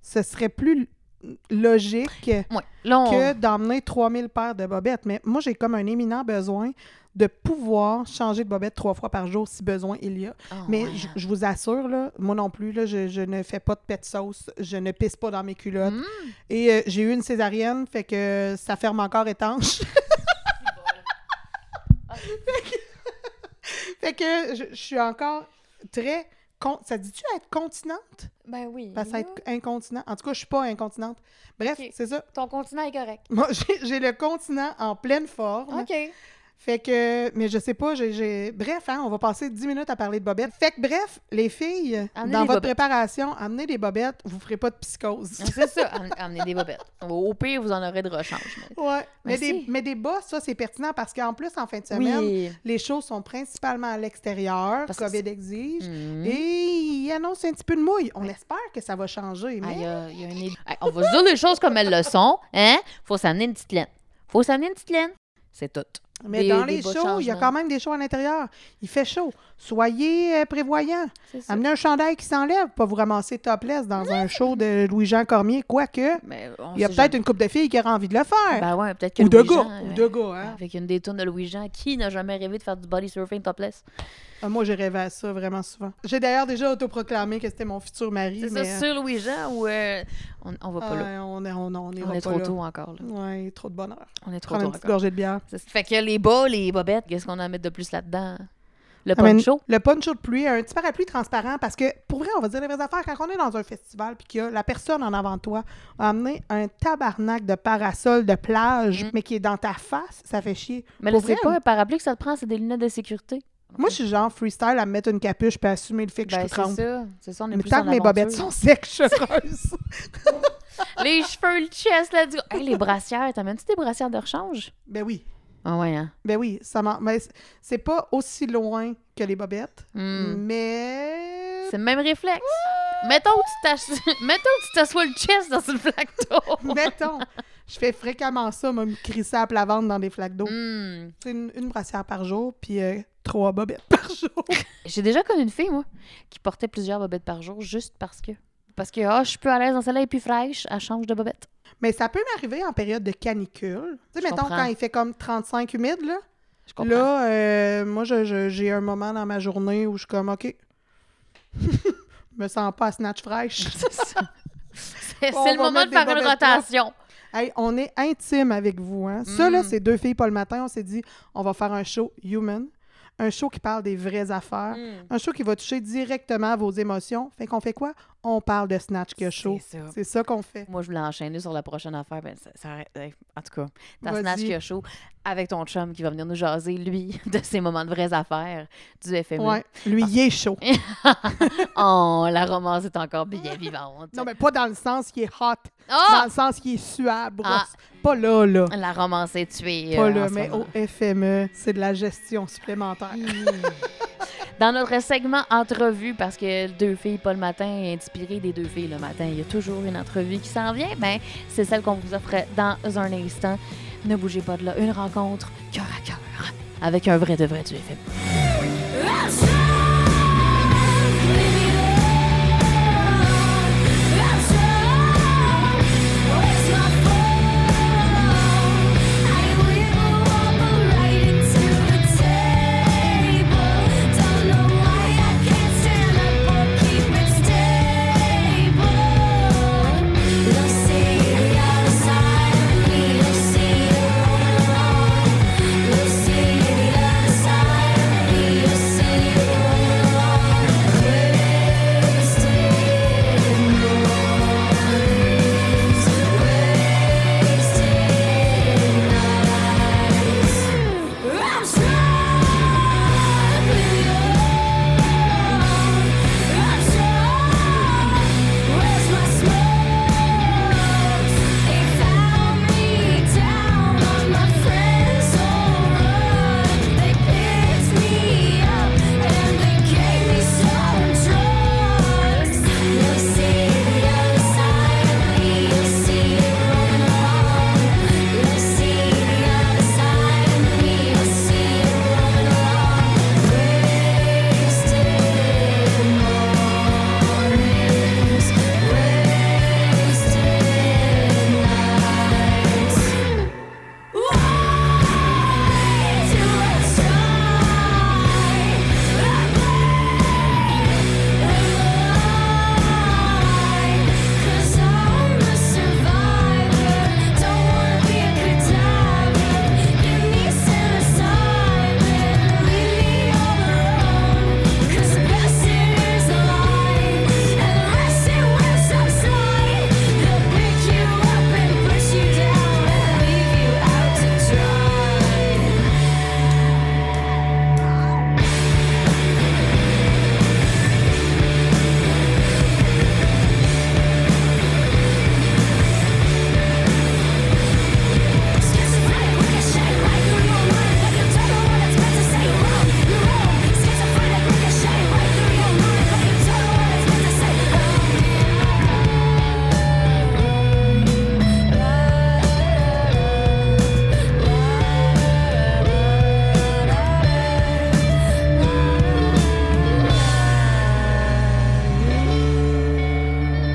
S1: ce serait plus logique
S2: Ouais. Là, on-
S1: que d'emmener 3000 paires de bobettes. Mais moi, j'ai comme un éminent besoin de pouvoir changer de bobette trois fois par jour si besoin il y a.
S2: Oh,
S1: Mais
S2: ouais.
S1: je, je vous assure, là, moi non plus, là, je, je ne fais pas de pet sauce, je ne pisse pas dans mes culottes.
S2: Mm.
S1: Et euh, j'ai eu une césarienne, fait que ça ferme encore étanche. fait que, fait que je, je suis encore très... con- Ça dit-tu être continente?
S2: Ben oui.
S1: Parce que être incontinent. En tout cas, je suis pas incontinente. Bref, c'est ça.
S2: Ton continent est correct.
S1: Moi, j'ai j'ai le continent en pleine forme.
S2: OK.
S1: Fait que, mais je sais pas, j'ai-. Bref, hein, on va passer 10 minutes à parler de bobettes. Fait que, bref, les filles,
S2: Amenez
S1: dans votre
S2: bobettes.
S1: préparation, amenez des bobettes, vous ferez pas de psychose.
S2: Ah, C'est ça, am- amenez des bobettes. Au pire, vous en aurez de rechange. mais-
S1: Ouais, mais des, mais des bas, ça, c'est pertinent parce qu'en plus, en fin de semaine,
S2: Oui.
S1: les shows sont principalement à l'extérieur, COVID exige,
S2: Mhm.
S1: et il annonce un petit peu de mouille. On espère que ça va changer, mais...
S2: y a- il y a une on va se dire les choses comme elles le sont. Hein? Faut s'amener une petite laine. Faut s'amener une petite laine. C'est tout.
S1: Mais
S2: Des-
S1: dans les shows, il y a quand même des shows à l'intérieur. Il fait chaud. Soyez euh, prévoyants. Amenez un chandail qui s'enlève, pas vous ramasser topless dans un show de Louis-Jean Cormier, quoique il y a peut-être
S2: jamais.
S1: une couple de filles qui auraient envie de le faire.
S2: Ben ouais, peut-être que
S1: ou de gars. Ou
S2: euh,
S1: de gars, hein.
S2: Avec une des tonnes de Louis-Jean, qui n'a jamais rêvé de faire du body surfing topless?
S1: Ah, Moi, j'ai rêvé à ça vraiment souvent. J'ai d'ailleurs déjà autoproclamé que c'était mon futur mari.
S2: C'est
S1: mais...
S2: ça, sur Louis-Jean ou euh, on, on va pas
S1: Ah,
S2: là?
S1: on est, on, on
S2: est
S1: pas
S2: trop
S1: là.
S2: tôt encore. Là.
S1: Ouais, trop de bonheur.
S2: On est trop
S1: Prendre
S2: tôt
S1: une petite gorgée de bière.
S2: Ça fait que les bas, les bobettes, qu'est-ce qu'on a à mettre de plus là-dedans?
S14: Le
S1: Ah,
S14: poncho?
S1: Le poncho de pluie, un petit parapluie transparent, parce que pour vrai, on va dire les vraies affaires. Quand on est dans un festival puis qu'il y a la personne en avant de toi a amené un tabarnak de parasol de plage, mais qui est dans ta face, ça fait chier.
S14: Mm. Mais là, c'est
S1: vrai,
S14: pas un parapluie que ça te prend, c'est des lunettes de sécurité.
S1: Moi, je suis genre freestyle à me mettre une capuche puis assumer le fait que
S14: Ben,
S1: je suis
S14: c'est ça. C'est ça, on est
S1: Mais
S14: plus
S1: tant
S14: en
S1: que mes bobettes sont secs, je creuse.
S14: Les cheveux, le chest, là, du... Hey, les brassières, t'amènes-tu des brassières de rechange?
S1: ben oui.
S14: Ah ouais, hein?
S1: Ben oui, ça mais c'est pas aussi loin que les bobettes,
S14: Hmm.
S1: mais
S14: C'est le même réflexe. Mettons que tu t'as- Mettons que tu t'assois le chest dans une flaque d'eau.
S1: mettons, je fais fréquemment ça, me crisser à plat ventre dans des flaques d'eau.
S14: Hmm.
S1: C'est une, une brassière par jour, puis euh, trois bobettes par jour.
S14: J'ai déjà connu une fille, moi, qui portait plusieurs bobettes par jour juste parce que. Parce que, ah, je suis plus à l'aise dans celle-là et plus fraîche, elle change de bobette.
S1: Mais ça peut m'arriver en période de canicule. Tu sais, mettons,
S14: comprends.
S1: quand il fait comme 35 humide, là.
S14: Je comprends.
S1: Là, euh, moi, je- je- j'ai un moment dans ma journée où je suis comme, OK. je me sens pas à snatch fraîche.
S14: C'est le moment de faire une rotation.
S1: Hey, on est intime avec vous. Hein? Ça, là,
S14: Mm.
S1: c'est deux filles pas le matin. On s'est dit, on va faire un show human. Un show qui parle des vraies affaires.
S14: Mm.
S1: Un show qui va toucher directement à vos émotions. Fait qu'on fait quoi? On parle de Snatch que show.
S14: C'est ça.
S1: C'est ça qu'on fait.
S14: Moi, je voulais enchaîner sur la prochaine affaire. Ben, ça, ça- en tout cas,
S1: Vas-y.
S14: Snatch Kia Show avec ton chum qui va venir nous jaser, lui, de ses moments de vraies affaires du FME.
S1: Ouais. Lui, il est chaud.
S14: oh, la romance est encore bien vivante.
S1: Non, mais pas dans le sens qu'il est hot.
S14: Ah!
S1: Dans le sens qu'il est suave.
S14: Ah.
S1: Pas là, là.
S14: La romance est tuée.
S1: Pas
S14: euh,
S1: là, mais
S14: moment.
S1: au FME, c'est de la gestion supplémentaire.
S14: Dans notre segment entrevue, parce que deux filles pas le matin est des deux filles le matin, il y a toujours une entrevue qui s'en vient. Ben, c'est celle qu'on vous offre dans un instant. Ne bougez pas de là. Une rencontre cœur à cœur avec un vrai de vrai du FM.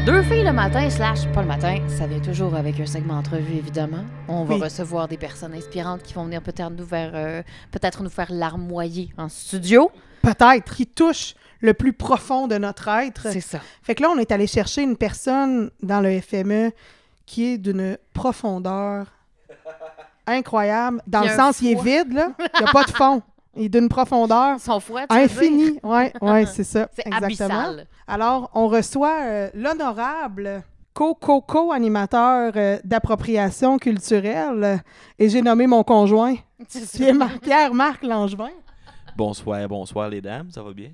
S14: Deux filles le matin, slash pas le matin, ça vient toujours avec un segment entrevue, évidemment. On va
S1: Oui.
S14: recevoir des personnes inspirantes qui vont venir peut-être nous faire, euh, peut-être nous faire larmoyer en studio.
S1: Peut-être, qui touche le plus profond de notre être.
S14: C'est ça.
S1: Fait que là, on est allé chercher une personne dans le FME qui est d'une profondeur incroyable. Dans le sens, il est vide, là. Il n'y a pas de fond. et d'une profondeur
S2: Son fouet, tu
S1: infinie. Oui, ouais, c'est ça.
S2: C'est
S1: exactement.
S2: abyssal.
S1: Alors, on reçoit euh, l'honorable co-co-co-animateur euh, d'appropriation culturelle et j'ai nommé mon conjoint, Pierre- Pierre-Marc Langevin.
S15: Bonsoir, bonsoir les dames, ça va bien?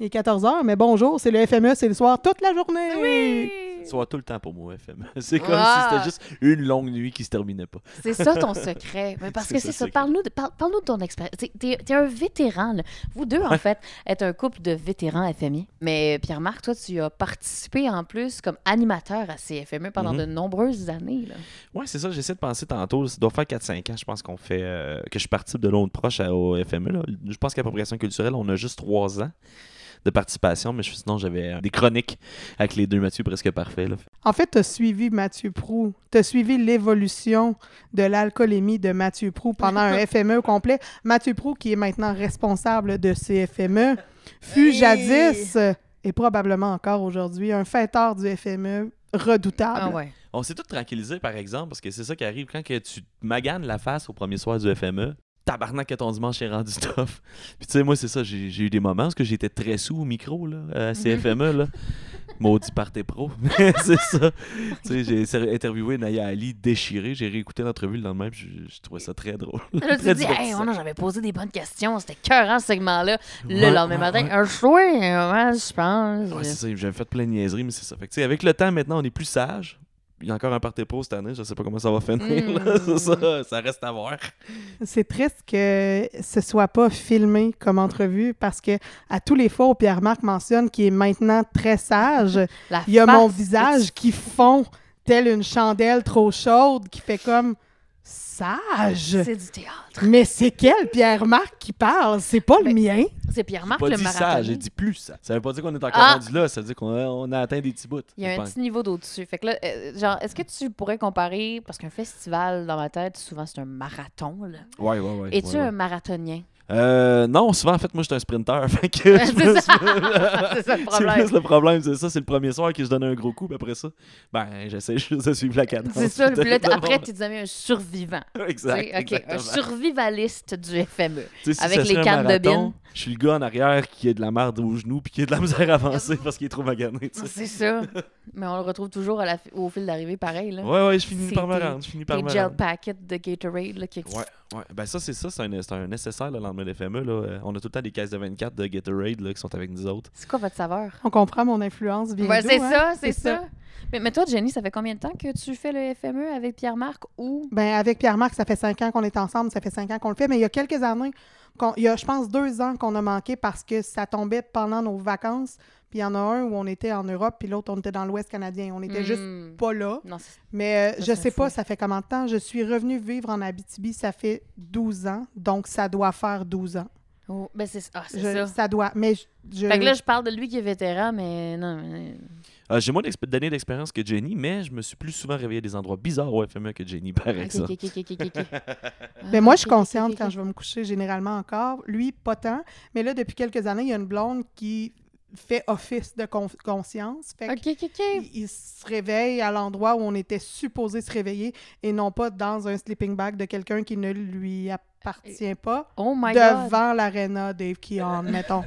S1: Il est 14h, mais bonjour, c'est le FME, c'est le soir toute la journée.
S2: Oui!
S15: Soit tout le temps pour moi, FM. C'est comme
S2: Ah.
S15: si c'était juste une longue nuit qui se terminait pas.
S2: C'est ça ton secret. Mais parce que c'est ça. Parle-nous de, parle, de ton expérience. T'es, t'es un vétéran. là. Vous deux, en fait, êtes un couple de vétérans FMI. Mais Pierre-Marc, toi, tu as participé en plus comme animateur à CFME pendant
S15: Mhm.
S2: de nombreuses années.
S15: Ouais, c'est ça, j'essaie de penser tantôt. Ça doit faire 4-5 ans, je pense qu'on fait. euh, que je suis parti de l'autre proche à- au FME. là. Je pense qu'appropriation culturelle, on a juste 3 ans de participation, mais je- sinon j'avais euh, des chroniques avec les deux Mathieu presque parfaits. là.
S1: En fait, tu as suivi Mathieu Prou. Tu as suivi l'évolution de l'alcoolémie de Mathieu Prou pendant un FME au complet. Mathieu Prou, qui est maintenant responsable de CFME, fut
S2: Hey!
S1: jadis et probablement encore aujourd'hui un fêteur du FME redoutable.
S2: Ah ouais.
S15: On s'est tous tranquillisés, par exemple, parce que c'est ça qui arrive quand que tu te maganes la face au premier soir du FME. Tabarnak que ton dimanche est rendu tough. Puis tu sais, moi, c'est ça, j'ai eu des moments où j'étais très sous au micro, là, à CFME, là. Maudit party pro. Mais c'est ça. Tu sais, j'ai interviewé Naya Ali déchirée. J'ai réécouté l'entrevue le lendemain, puis je, je trouvais ça très drôle.
S2: Là, tu dis, hey, oh non, j'avais posé des bonnes questions. C'était cœur ce segment-là. Le
S15: Ouais,
S2: lendemain
S15: ouais,
S2: matin,
S15: ouais.
S2: un choix, je pense.
S15: Ouais, c'est ça, j'avais fait plein de niaiseries, mais c'est ça. Fait que, tu sais, avec le temps, maintenant, on est plus sage. Il y a encore un party pro cette année, je sais pas comment ça va finir. là.
S1: Mm.
S15: C'est ça, ça reste à voir.
S1: C'est triste que ce soit pas filmé comme entrevue parce que à tous les fois où Pierre-Marc mentionne qu'il est maintenant très sage,
S2: La
S1: il y a mon visage qui fond telle une chandelle trop chaude qui fait comme sage.
S2: C'est du théâtre.
S1: Mais c'est quel Pierre-Marc qui parle? C'est pas le mien.
S2: C'est Pierre-Marc le
S15: dit ça,
S2: marathonien.
S15: j'ai dit plus ça. Ça veut pas dire qu'on est encore
S2: Ah!
S15: rendu là, ça veut dire qu'on a, on a atteint des petits bouts.
S2: Il y a un
S15: pense.
S2: petit niveau d'au-dessus. Fait que là, euh, genre, est-ce que tu pourrais comparer, parce qu'un festival, dans ma tête, souvent, c'est un marathon, là.
S15: Ouais, ouais, ouais.
S2: Es-tu
S15: ouais, ouais.
S2: un marathonien?
S15: Euh, non, souvent, en fait, moi, je suis un sprinter. Fait que je
S2: C'est ça. C'est le
S15: C'est
S2: problème.
S15: plus le problème, c'est ça. C'est le premier soir que je donne un gros coup, puis après ça, ben, j'essaie juste de suivre la cadence.
S2: C'est ça. Puis là, après, tu devenu un survivant.
S15: Exact,
S2: Tu sais, OK, un survivaliste du FME.
S15: Tu sais, si
S2: avec les cannes de bine.
S15: Je suis le gars en arrière qui a de la merde aux genoux puis qui a de la misère à avancer parce qu'il est trop magané. tu sais.
S2: C'est ça. Mais on le retrouve toujours à la fi- au fil d'arrivée, pareil. Là.
S15: Ouais, ouais, je finis
S2: C'est
S15: par me rendre, je finis par
S2: tes
S15: me
S2: gel packets de Gatorade là, qui...
S15: Ouais, ouais. Ben ça, c'est ça, c'est un, c'est un nécessaire le lendemain FME. Là. Euh, On a tout le temps des caisses de 24 de Gatorade là, qui sont avec nous autres.
S2: C'est quoi votre saveur?
S1: On comprend mon influence bien
S2: Ouais, c'est
S1: hein?
S2: ça, c'est ça. Mais, mais toi, Jenny, ça fait combien de temps que tu fais le FME avec Pierre-Marc ou...
S1: Ben, avec Pierre-Marc, ça fait cinq ans qu'on est ensemble, ça fait cinq ans qu'on le fait, mais il y a quelques années, qu'on- il y a, je pense, deux ans qu'on a manqué parce que ça tombait pendant nos vacances. Puis il y en a un où on était en Europe, puis l'autre, on était dans l'Ouest canadien. On était
S2: Hmm.
S1: juste pas là.
S2: Non, c'est-
S1: Mais euh,
S2: Ça,
S1: je sais pas, ça fait combien de temps? Je suis revenue vivre en Abitibi, ça fait 12 ans. Donc, ça doit faire 12 ans.
S2: Oh, ben c'est ah, c'est
S1: Je-
S2: ça.
S1: doit. Mais je. je-
S2: Fait que là, je parle de lui qui est vétéran, mais non. mais-
S15: Euh, J'ai moins d'années d'expérience que Jenny, mais je me suis plus souvent réveillé à des endroits bizarres au FME que Jenny, par exemple.
S1: moi, je suis
S2: Ah,
S1: consciente quand je vais me coucher, généralement encore. Lui, pas tant. Mais là, depuis quelques années, il y a une blonde qui fait office de con- conscience. Fait
S2: Ok, ok, ok.
S1: il, il se réveille à l'endroit où on était supposé se réveiller et non pas dans un sleeping bag de quelqu'un qui ne lui appartient pas
S2: Oh my God.
S1: devant l'aréna Dave Keon, mettons.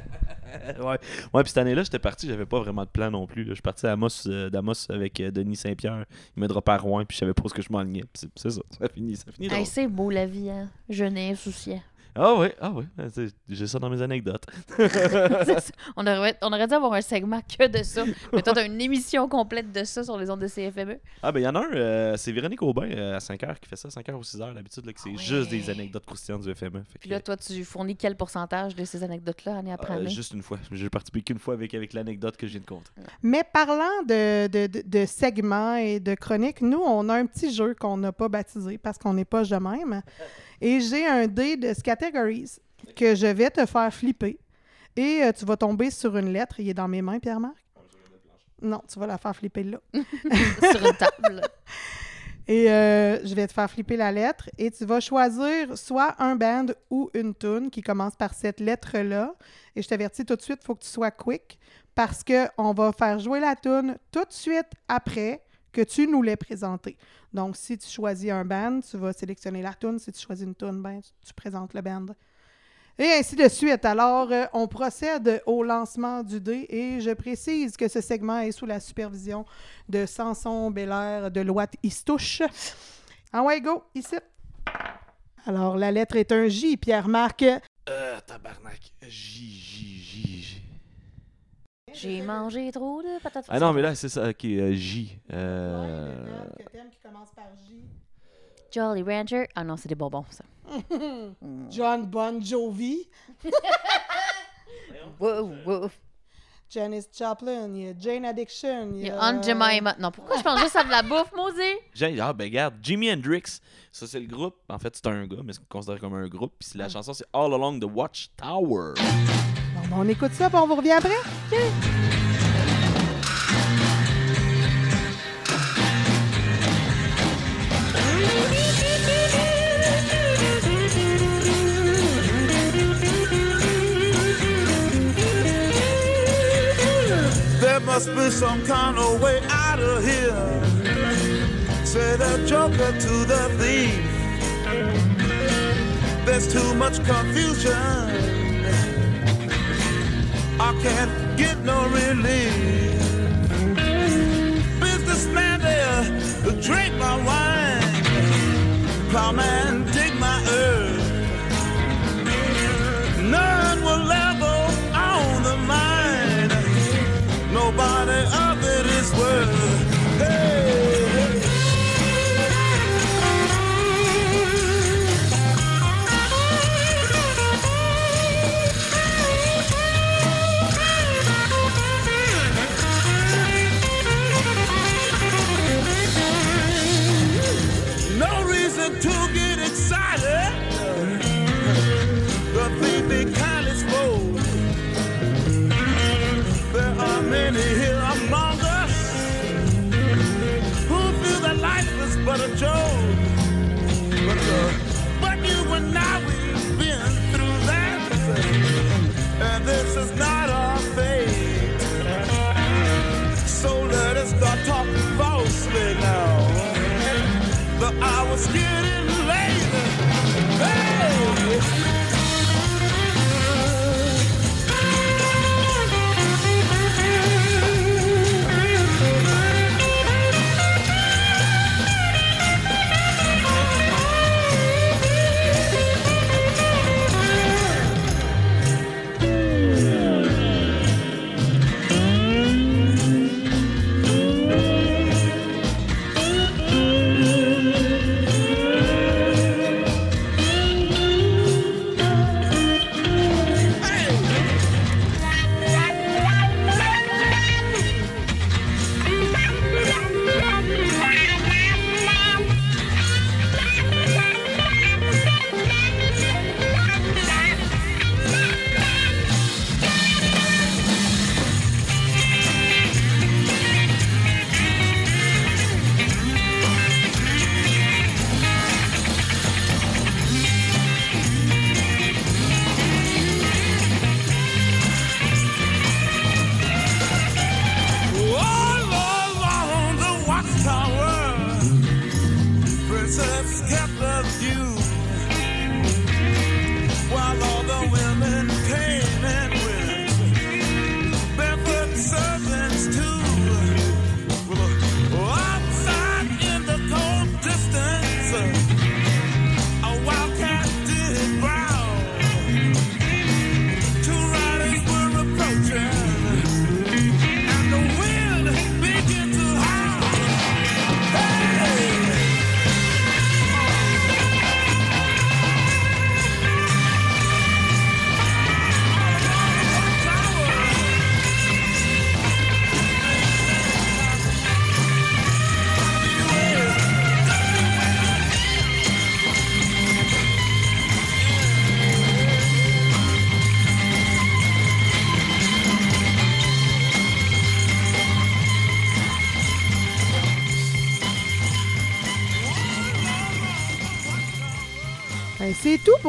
S15: ouais. ouais, puis cette année-là, j'étais parti, j'avais pas vraiment de plan non plus. là. Je suis parti à Amos, euh, d'Amos avec euh, Denis Saint-Pierre. Il m'a droppé à Rouen, puis je savais pas où ce que je m'enlignais. Puis C'est ça, ça finit, ça finit
S2: Hey, c'est beau la vie, hein. Jeunesse, souciant.
S15: Ah ouais, ah ouais, ben, j'ai ça dans mes anecdotes.
S2: On, aurait, on aurait dû avoir un segment que de ça. Mais toi, t'as une émission complète de ça sur les ondes de CFME.
S15: Ah ben il y en a un, euh, c'est Véronique Aubin euh, à 5h qui fait ça, 5h ou 6h d'habitude, là, que c'est juste des anecdotes croustillantes du FME. Fait
S2: Puis là, toi, tu fournis quel pourcentage de ces anecdotes-là année après
S15: euh,
S2: année?
S15: juste une fois. J'ai participé qu'une fois avec, avec l'anecdote que je viens de compter.
S1: Mais parlant de, de, de- de segments et de chroniques, nous, on a un petit jeu qu'on n'a pas baptisé parce qu'on n'est pas de même. Et j'ai un dé de categories que je vais te faire flipper. Et euh, tu vas tomber sur une lettre. Il est dans mes mains, Pierre-Marc? Non, tu vas la faire flipper là.
S2: sur une table.
S1: Et euh, je vais te faire flipper la lettre et tu vas choisir soit un band ou une tune qui commence par cette lettre-là. Et je t'avertis tout de suite, il faut que tu sois quick parce qu'on va faire jouer la tune tout de suite après que tu nous l'aies présentée. Donc, si tu choisis un band, tu vas sélectionner la tune. Si tu choisis une tune, ben, tu, tu présentes le band. Et ainsi de suite. Alors, euh, on procède au lancement du dé et je précise que ce segment est sous la supervision de Samson Belair de Loite Istouche. Ah ouais, go, ici. Alors, la lettre est un J, Pierre-Marc.
S15: Euh, tabarnak. J, J, J, J.
S2: J'ai mangé trop de patates
S15: Ah non, mais là, c'est ça. Ok, euh, J. Euh...
S1: que t'aimes qui commence par J.
S2: Jolly Rancher. Ah non, c'est des bonbons, ça.
S1: John Bon Jovi.
S2: Wow, wow.
S1: Janis Joplin. Il y a Jane Addiction. Il y a...
S2: Aunt Jemima. Non, pourquoi je pense juste à de la bouffe, Mosé?
S15: J'ai- Ah, ben regarde, Jimi Hendrix. Ça, c'est le groupe. En fait, c'est un gars, mais c'est considéré comme un groupe. Puis la chanson, c'est All Along the Watchtower.
S1: On écoute ça, puis on vous revient après.
S16: There must be some kind of way out of here. Say the joker to the thief. There's too much confusion. I can't get no relief. Businessman there, drink my wine. Plowman,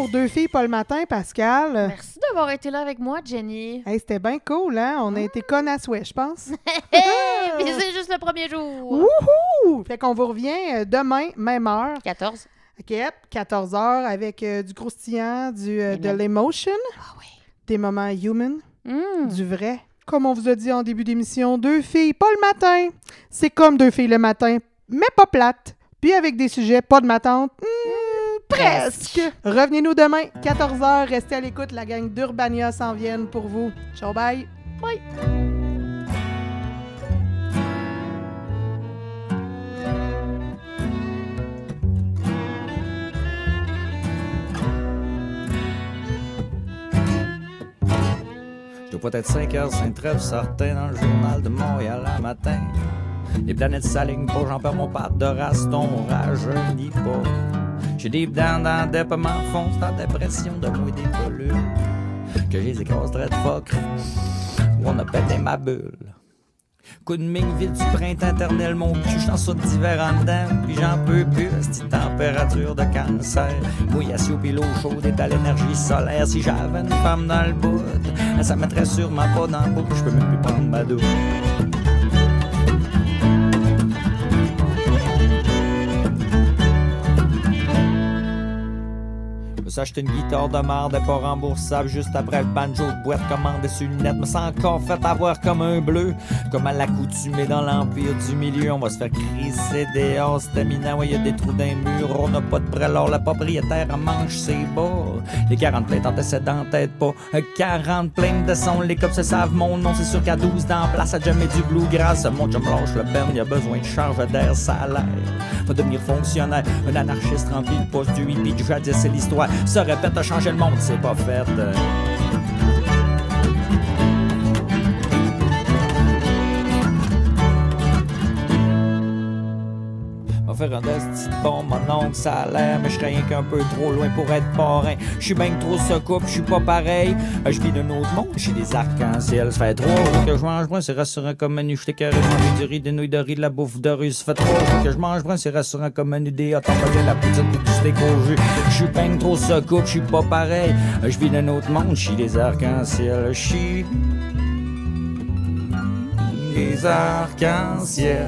S1: pour deux filles pas le matin, Pascal.
S2: Merci d'avoir été là avec moi, Jenny.
S1: Hey, C'était bien cool, hein? On a été connes à souhait, je pense.
S2: Hey, puis c'est juste le premier jour.
S1: Wouhou! Fait qu'on vous revient euh, demain, même heure.
S2: 14.
S1: Fait que, yep, 14 heures avec euh, du croustillant, du, euh, de
S2: Amen.
S1: l'emotion,
S2: Ah
S1: des moments human,
S2: Hmm.
S1: du vrai. Comme on vous a dit en début d'émission, deux filles, pas le matin. C'est comme deux filles le matin, mais pas plate. Puis avec des sujets, pas de matante. Hmm, presque. Revenez-nous demain, 14h. Restez à l'écoute. La gang d'Urbania s'en viennent pour vous. Ciao, bye. Bye.
S17: Je dois pas être 5 heures, trêve certain dans le journal de Montréal un matin. Les planètes s'alignent pas, j'en perds mon pâte de raston, rajeunit pas. J'ai des dents dans des pas m'enfonce dans dépression de moi des collules. Que j'ai écrase très de fuck, où on a pété ma bulle. Coup de ming, ville du printemps éternel, mon cul, j'en saute d'hiver en dedans, puis j'en peux plus, cette température de cancer. Mouillation puis l'eau chaude est à l'énergie solaire, si j'avais une femme dans le bout, ça mettrait sûrement pas dans le bouche, je peux même plus prendre ma douche. Acheté une guitare de merde pas remboursable juste après le banjo de boîte commandé sur le net. Me sens encore fait avoir comme un bleu, comme à l'accoutumée dans l'empire du milieu. On va se faire crisser dehors, éminent. Ouais, y a des trous d'un mur, on n'a pas de prélor. Le propriétaire mange ses bas. Les 40 plaintes antécédentes tête pas. Euh, 40 plaintes de son, les cops se savent mon nom. C'est sûr qu'à 12 dans place, à jamais du bluegrass. Mon chum lâche le ben, y a besoin de charge d'air salaire. Va devenir fonctionnaire, un anarchiste rempli de poste du hippie du jadis, c'est l'histoire. Se répète, a changé le monde, c'est pas fait. Faire un de bon, mon oncle, ça a mais je rien qu'un peu trop loin pour être parrain. Je suis bien trop ce couple, je suis pas pareil. Euh, Je vis d'un autre monde, j'ai des arcs-en-ciel. Ça fait jours que je mange brun, c'est rassurant comme menu. Je carré manger du riz, des nouilles de riz, de la bouffe de rue. Ça fait jours que je mange brun, c'est rassurant comme menu. Des hot dogs, la poutine, du steak au jus. Je suis bien trop ce couple, je suis pas pareil. Euh, Je vis d'un autre monde, je suis des arcs-en-ciel. Je suis des arcs-en-ciel.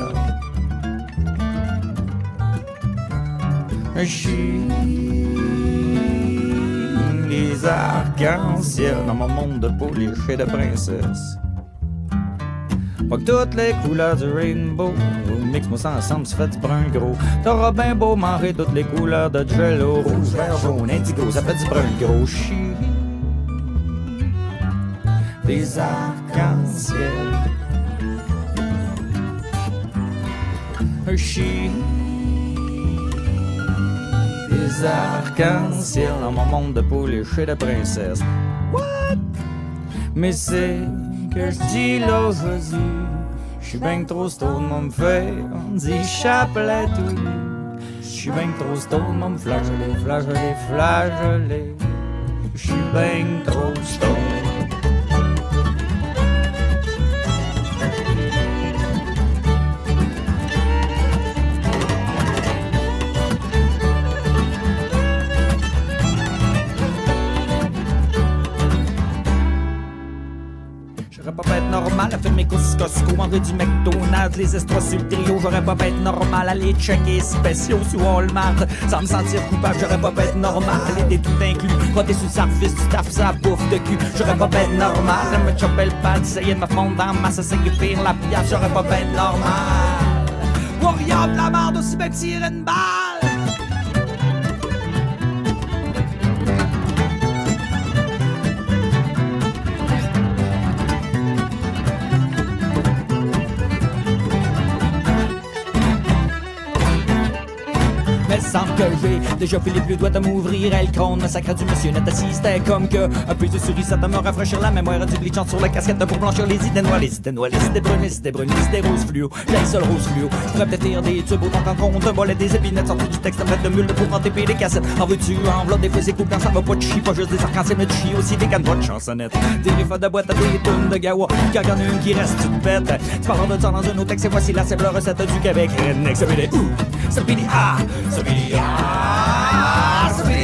S17: Suis les arcs-en-ciel dans mon monde de pouliche et de princesse. Pas que toutes les couleurs du rainbow, mix-moi ça ensemble, ça fait du brun gros. T'auras bien beau manger toutes les couleurs de jello, rouge, vert, jaune, indigo, ça fait du brun gros. Suis des arcs-en-ciel. Suis des arcs-en-ciel dans mon monde de pouliche et de princesse. What? Mais c'est que je dis là je suis ben trop stone, mon me fait, on dit chapelet tout. Je suis ben trop stone, mon me flageoler, flageoler, flageoler. Je suis ben trop stone. Costco, manger du McDonald's, les estras sur trio. J'aurais pas être normal aller checker spéciaux sur Walmart. Sans me sentir coupable, j'aurais pas être normal. Aller tout inclus, frotter sous le surface, tu taffes sa bouffe de cul. J'aurais pas être normal. me chopper le pad, essayer de me fondre dans ma sauce et pire la pièce. J'aurais pas être normal. Warrior de la merde aussi bien que tirer une balle. Déjà les plus doigts de m'ouvrir Elle compte me sacre du monsieur net C'était comme que un peu de cerise ça me rafraîchir la mémoire Du glitchant sur la casquette pour blanchir les idées noires. Les idées noires, les idées brunes, les idées brunes, les idées roses fluo. J'ai seul rose fluo. Je pourrais peut-être des tubes autant qu'en compte Un bolet des épinettes sorties du texte près de mule pour en taper des cassettes. En veux-tu enveloppe des c'est cool quand ça va pas de chi Pas juste des arcs-en-ciel mais aussi des cannes de chansonnettes. Des riffs de boîte à des tunes de gawa y'en a une qui reste tu te pètes Tu parles de ça dans un autre texte et voici la simple recette du Québec. Redneck, ça ah, ça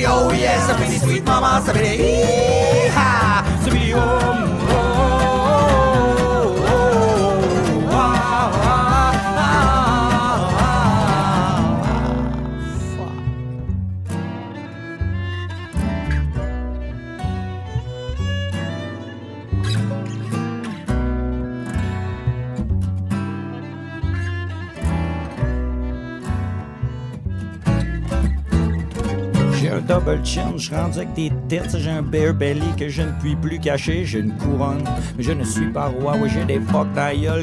S17: oh yeah, ça fait des sweet mama, ça fait des double chin. Je rendu avec des têtes, j'ai un bear belly que je ne puis plus cacher. J'ai une couronne, mais je ne suis pas roi. J'ai des fuck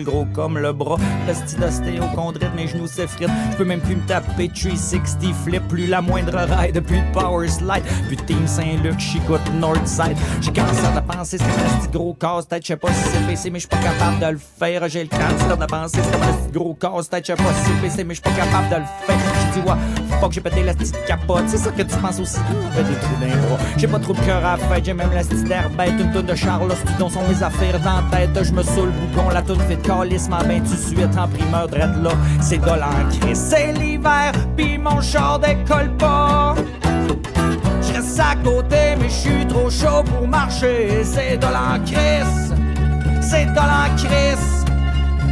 S17: gros comme le bras. Resti d'ostéochondrite, mes genoux s'effritent. Je peux même plus me taper 360 flip, plus la moindre ride, plus de power slide. Plus Team Saint-Luc, j'écoute Northside. J'ai cancer de penser, c'est un gros casse-tête. Je pas si c'est PC, mais je suis pas capable de le faire. J'ai le cancer de penser, c'est un gros casse-tête. Je pas si c'est PC, mais je suis pas capable de le faire. J'ai dit, ouais, fuck, j'ai pété la petite capote. C'est ça que tu penses aussi. Des trous d'un bras. J'ai pas trop de cœur à faire, j'ai même la petite bête. Une tonne de Charles, dont sont mes affaires dans tête. Je me saoule bougon, la toune fait calice, ma ben tout de suite en primeur dread là. C'est de l'encre, c'est l'hiver, pis mon char décolle pas. Je reste à côté, mais je suis trop chaud pour marcher. C'est de l'encre, c'est de l'encre,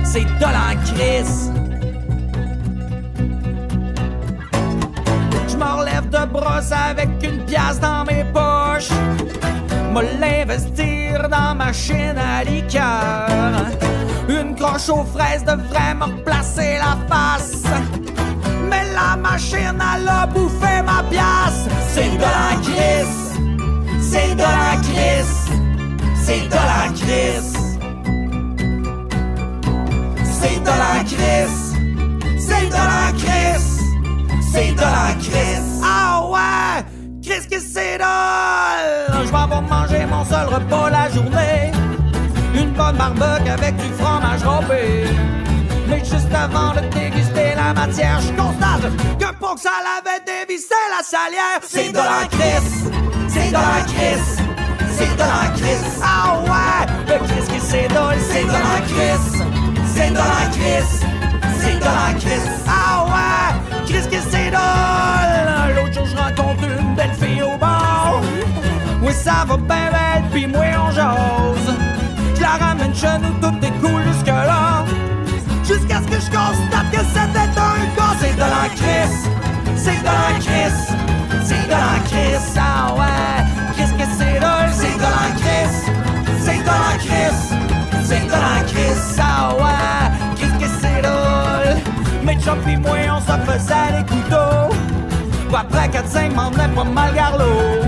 S17: c'est de l'encre. Je me relève de brosse avec une pièce dans mes poches. Me l'investir dans ma chaîne à liqueur. Une croche aux fraises devrait me replacer la face. Mais la machine, elle a bouffé ma pièce. C'est de la crise. C'est de la crise. C'est de la crise. C'est de la crise. C'est de la crise. Ah ouais! Qu'est-ce que c'est drôle? Je vais avoir mangé mon seul repas la journée. Une bonne barbecue avec du fromage râpé. Mais juste avant de déguster la matière, je constate que pour que ça l'avait dévissé la salière, c'est de la crise. C'est de la crise. C'est de la crise. Ah ouais! Le qu'est-ce que c'est drôle? C'est de la crise. C'est de la crise. C'est de la crise. Ah ouais! C'est? L'autre jour, je rencontre une belle fille au bar. Oui, ça va bien belle, pis moi, on jase. Je la ramène chez nous, tout est cool jusque-là. Jusqu'à ce que je constate que c'était un gars. C'est de la crise. C'est de la crise. C'est de la crise. Ah ouais! 5 membres pas mal garlot.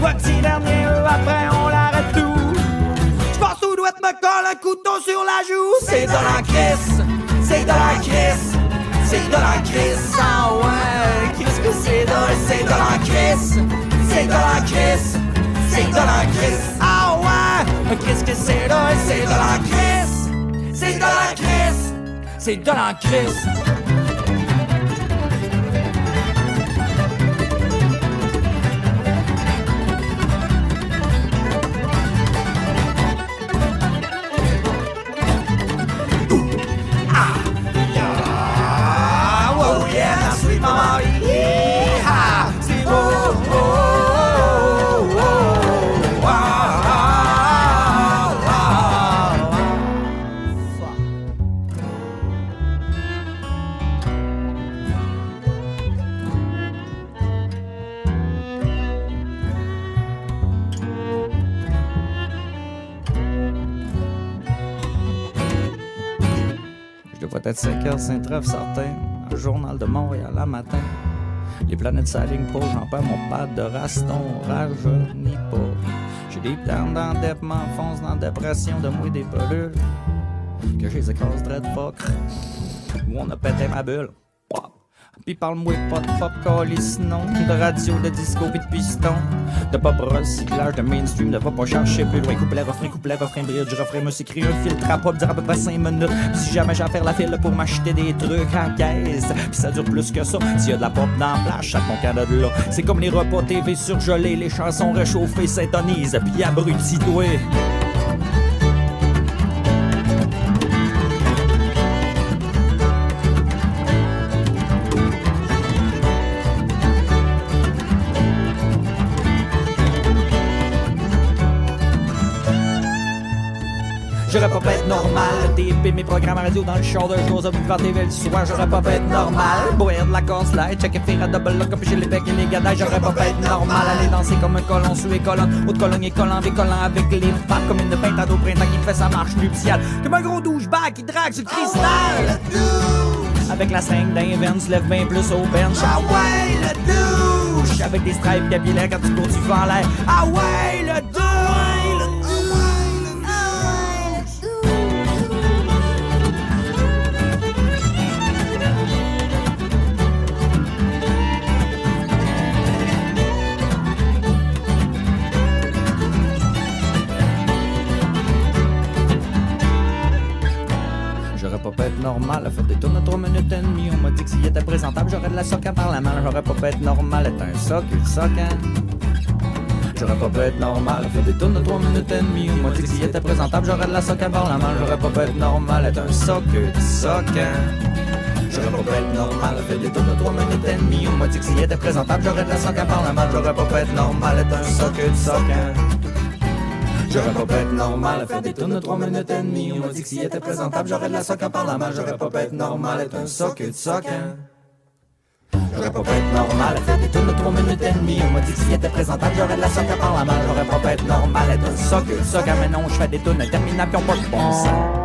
S17: Voici dernier, après on l'arrête tout. J'pense aux doigts me colle un couteau sur la joue. C'est de la crise, c'est de la crise, c'est de la crise. Ah ouais, qu'est-ce que c'est de, c'est de la crise, c'est de la crise, c'est de la crise. Ah ouais, qu'est-ce que c'est de, c'est de la crise, c'est de la crise, c'est de la crise. Être 5 heures Saint-Treuf certain, un journal de Montréal à matin. Les planètes s'alignent pas, j'en perds mon pad de raston, rajeunit pas. J'ai des plans dep, m'enfonce dans la dépression de mouiller des pelules. Que j'ai les écrases de fuck. Où on a pété ma bulle. Pis parle-moi pas de pop sinon De radio, de disco pis de piston De pop recyclage, de mainstream De va pas chercher plus loin. Couplet, refrain, couplet, refrain, bridge Refrain, me s'écrit un filtre à pop Dire à peu près 5 minutes. Pis si jamais j'ai à faire la file pour m'acheter des trucs à caisse Pis ça dure plus que ça. S'il y a de la pop dans la plage, chaque mon Canada là. C'est comme les repas TV surgelés Les chansons réchauffées s'intonisent Pis abrutis-toi. J'aurais programmes radio dans le show de jours, à TV le soir. J'aurais pas être normal. Boire de la corse light, checker faire un double lock, j'ai les becs et les gadailles. J'aurais pas être normal. Aller danser comme un colon sous les colonnes. Haute colonne et collant, collant avec les femmes. Comme une peinture au printemps qui fait sa marche nuptiale. Comme un gros douchebag qui drague sur le cristal. Avec la 5 d'un se lève bien plus au bench. Ah ouais, le douche! avec des stripes capillaires quand tu cours, tu vas en l'air. Ah ouais, normal des tours de 3 minutes et demie. On m'a dit que s'il était présentable, j'aurais de la soca par la main. J'aurais pas pu être normal, être un soc, une soc. J'aurais pas pu être normal à faire des tours de 3 minutes et demie. On m'a dit que s'il était présentable, j'aurais de la soca par la main. J'aurais pas pu être normal, être un soc, une soc. J'aurais pas pu être normal à faire des tours de 3 minutes et demie. On m'a dit que s'il était présentable, j'aurais de la soca par la main. J'aurais pas pu être normal, être un soc, une soc. J'aurais pas pu être normal à faire des tours de 3 minutes et demie. On m'a dit que s'il était présentable, j'aurais de la soca par la main. J'aurais pas pu être normal, être un soc, une soc, hein. J'aurais pas pu être normal à faire des tours de 3 minutes et demie. On m'a dit que s'il était présentable, j'aurais de la soca par la main. J'aurais pas pu être normal, être un soc, une soc, hein. Mais non, je fais des tours interminables qui pas de bon.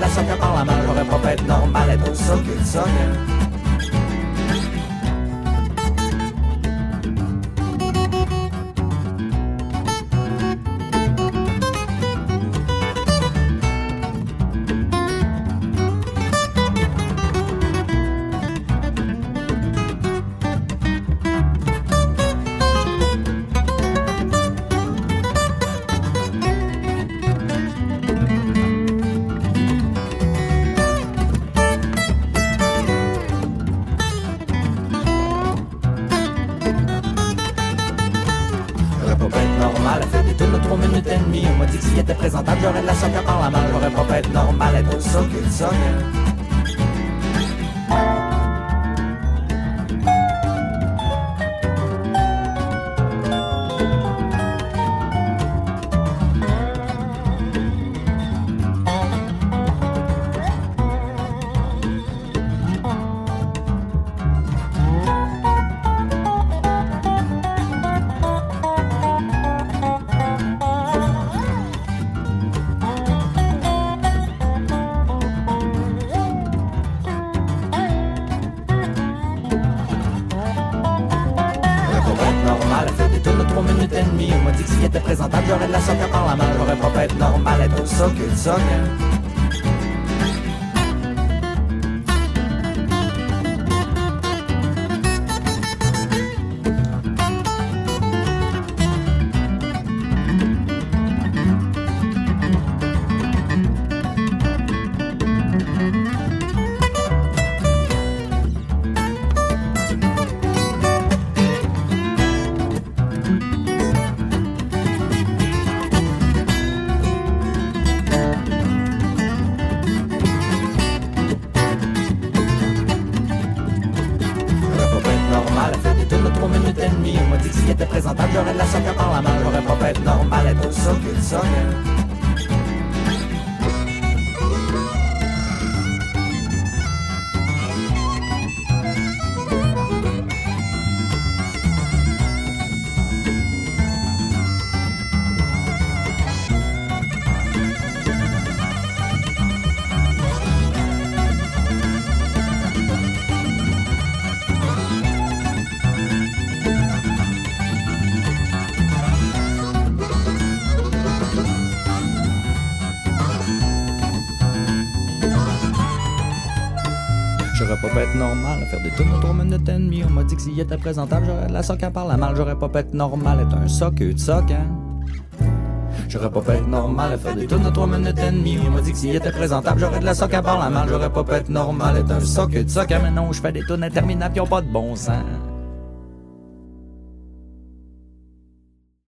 S17: La soca par la main. Pas pu être normal, être un soc, une pas pu être normal, de 3 minutes et demie. On m'a dit que s'il était présentable, j'aurais de la soca par la main. J'aurais pas pu être normal, être un soc, une soc, hein. J'aurais pas pu être normal à faire des tours de 3 minutes et demie. On m'a dit que s'il était présentable, j'aurais de la soca par la main. J'aurais pas pu être normal, être un soc, une soc, hein. Mais non, je fais des tours interminables qui ont pas de bon sens.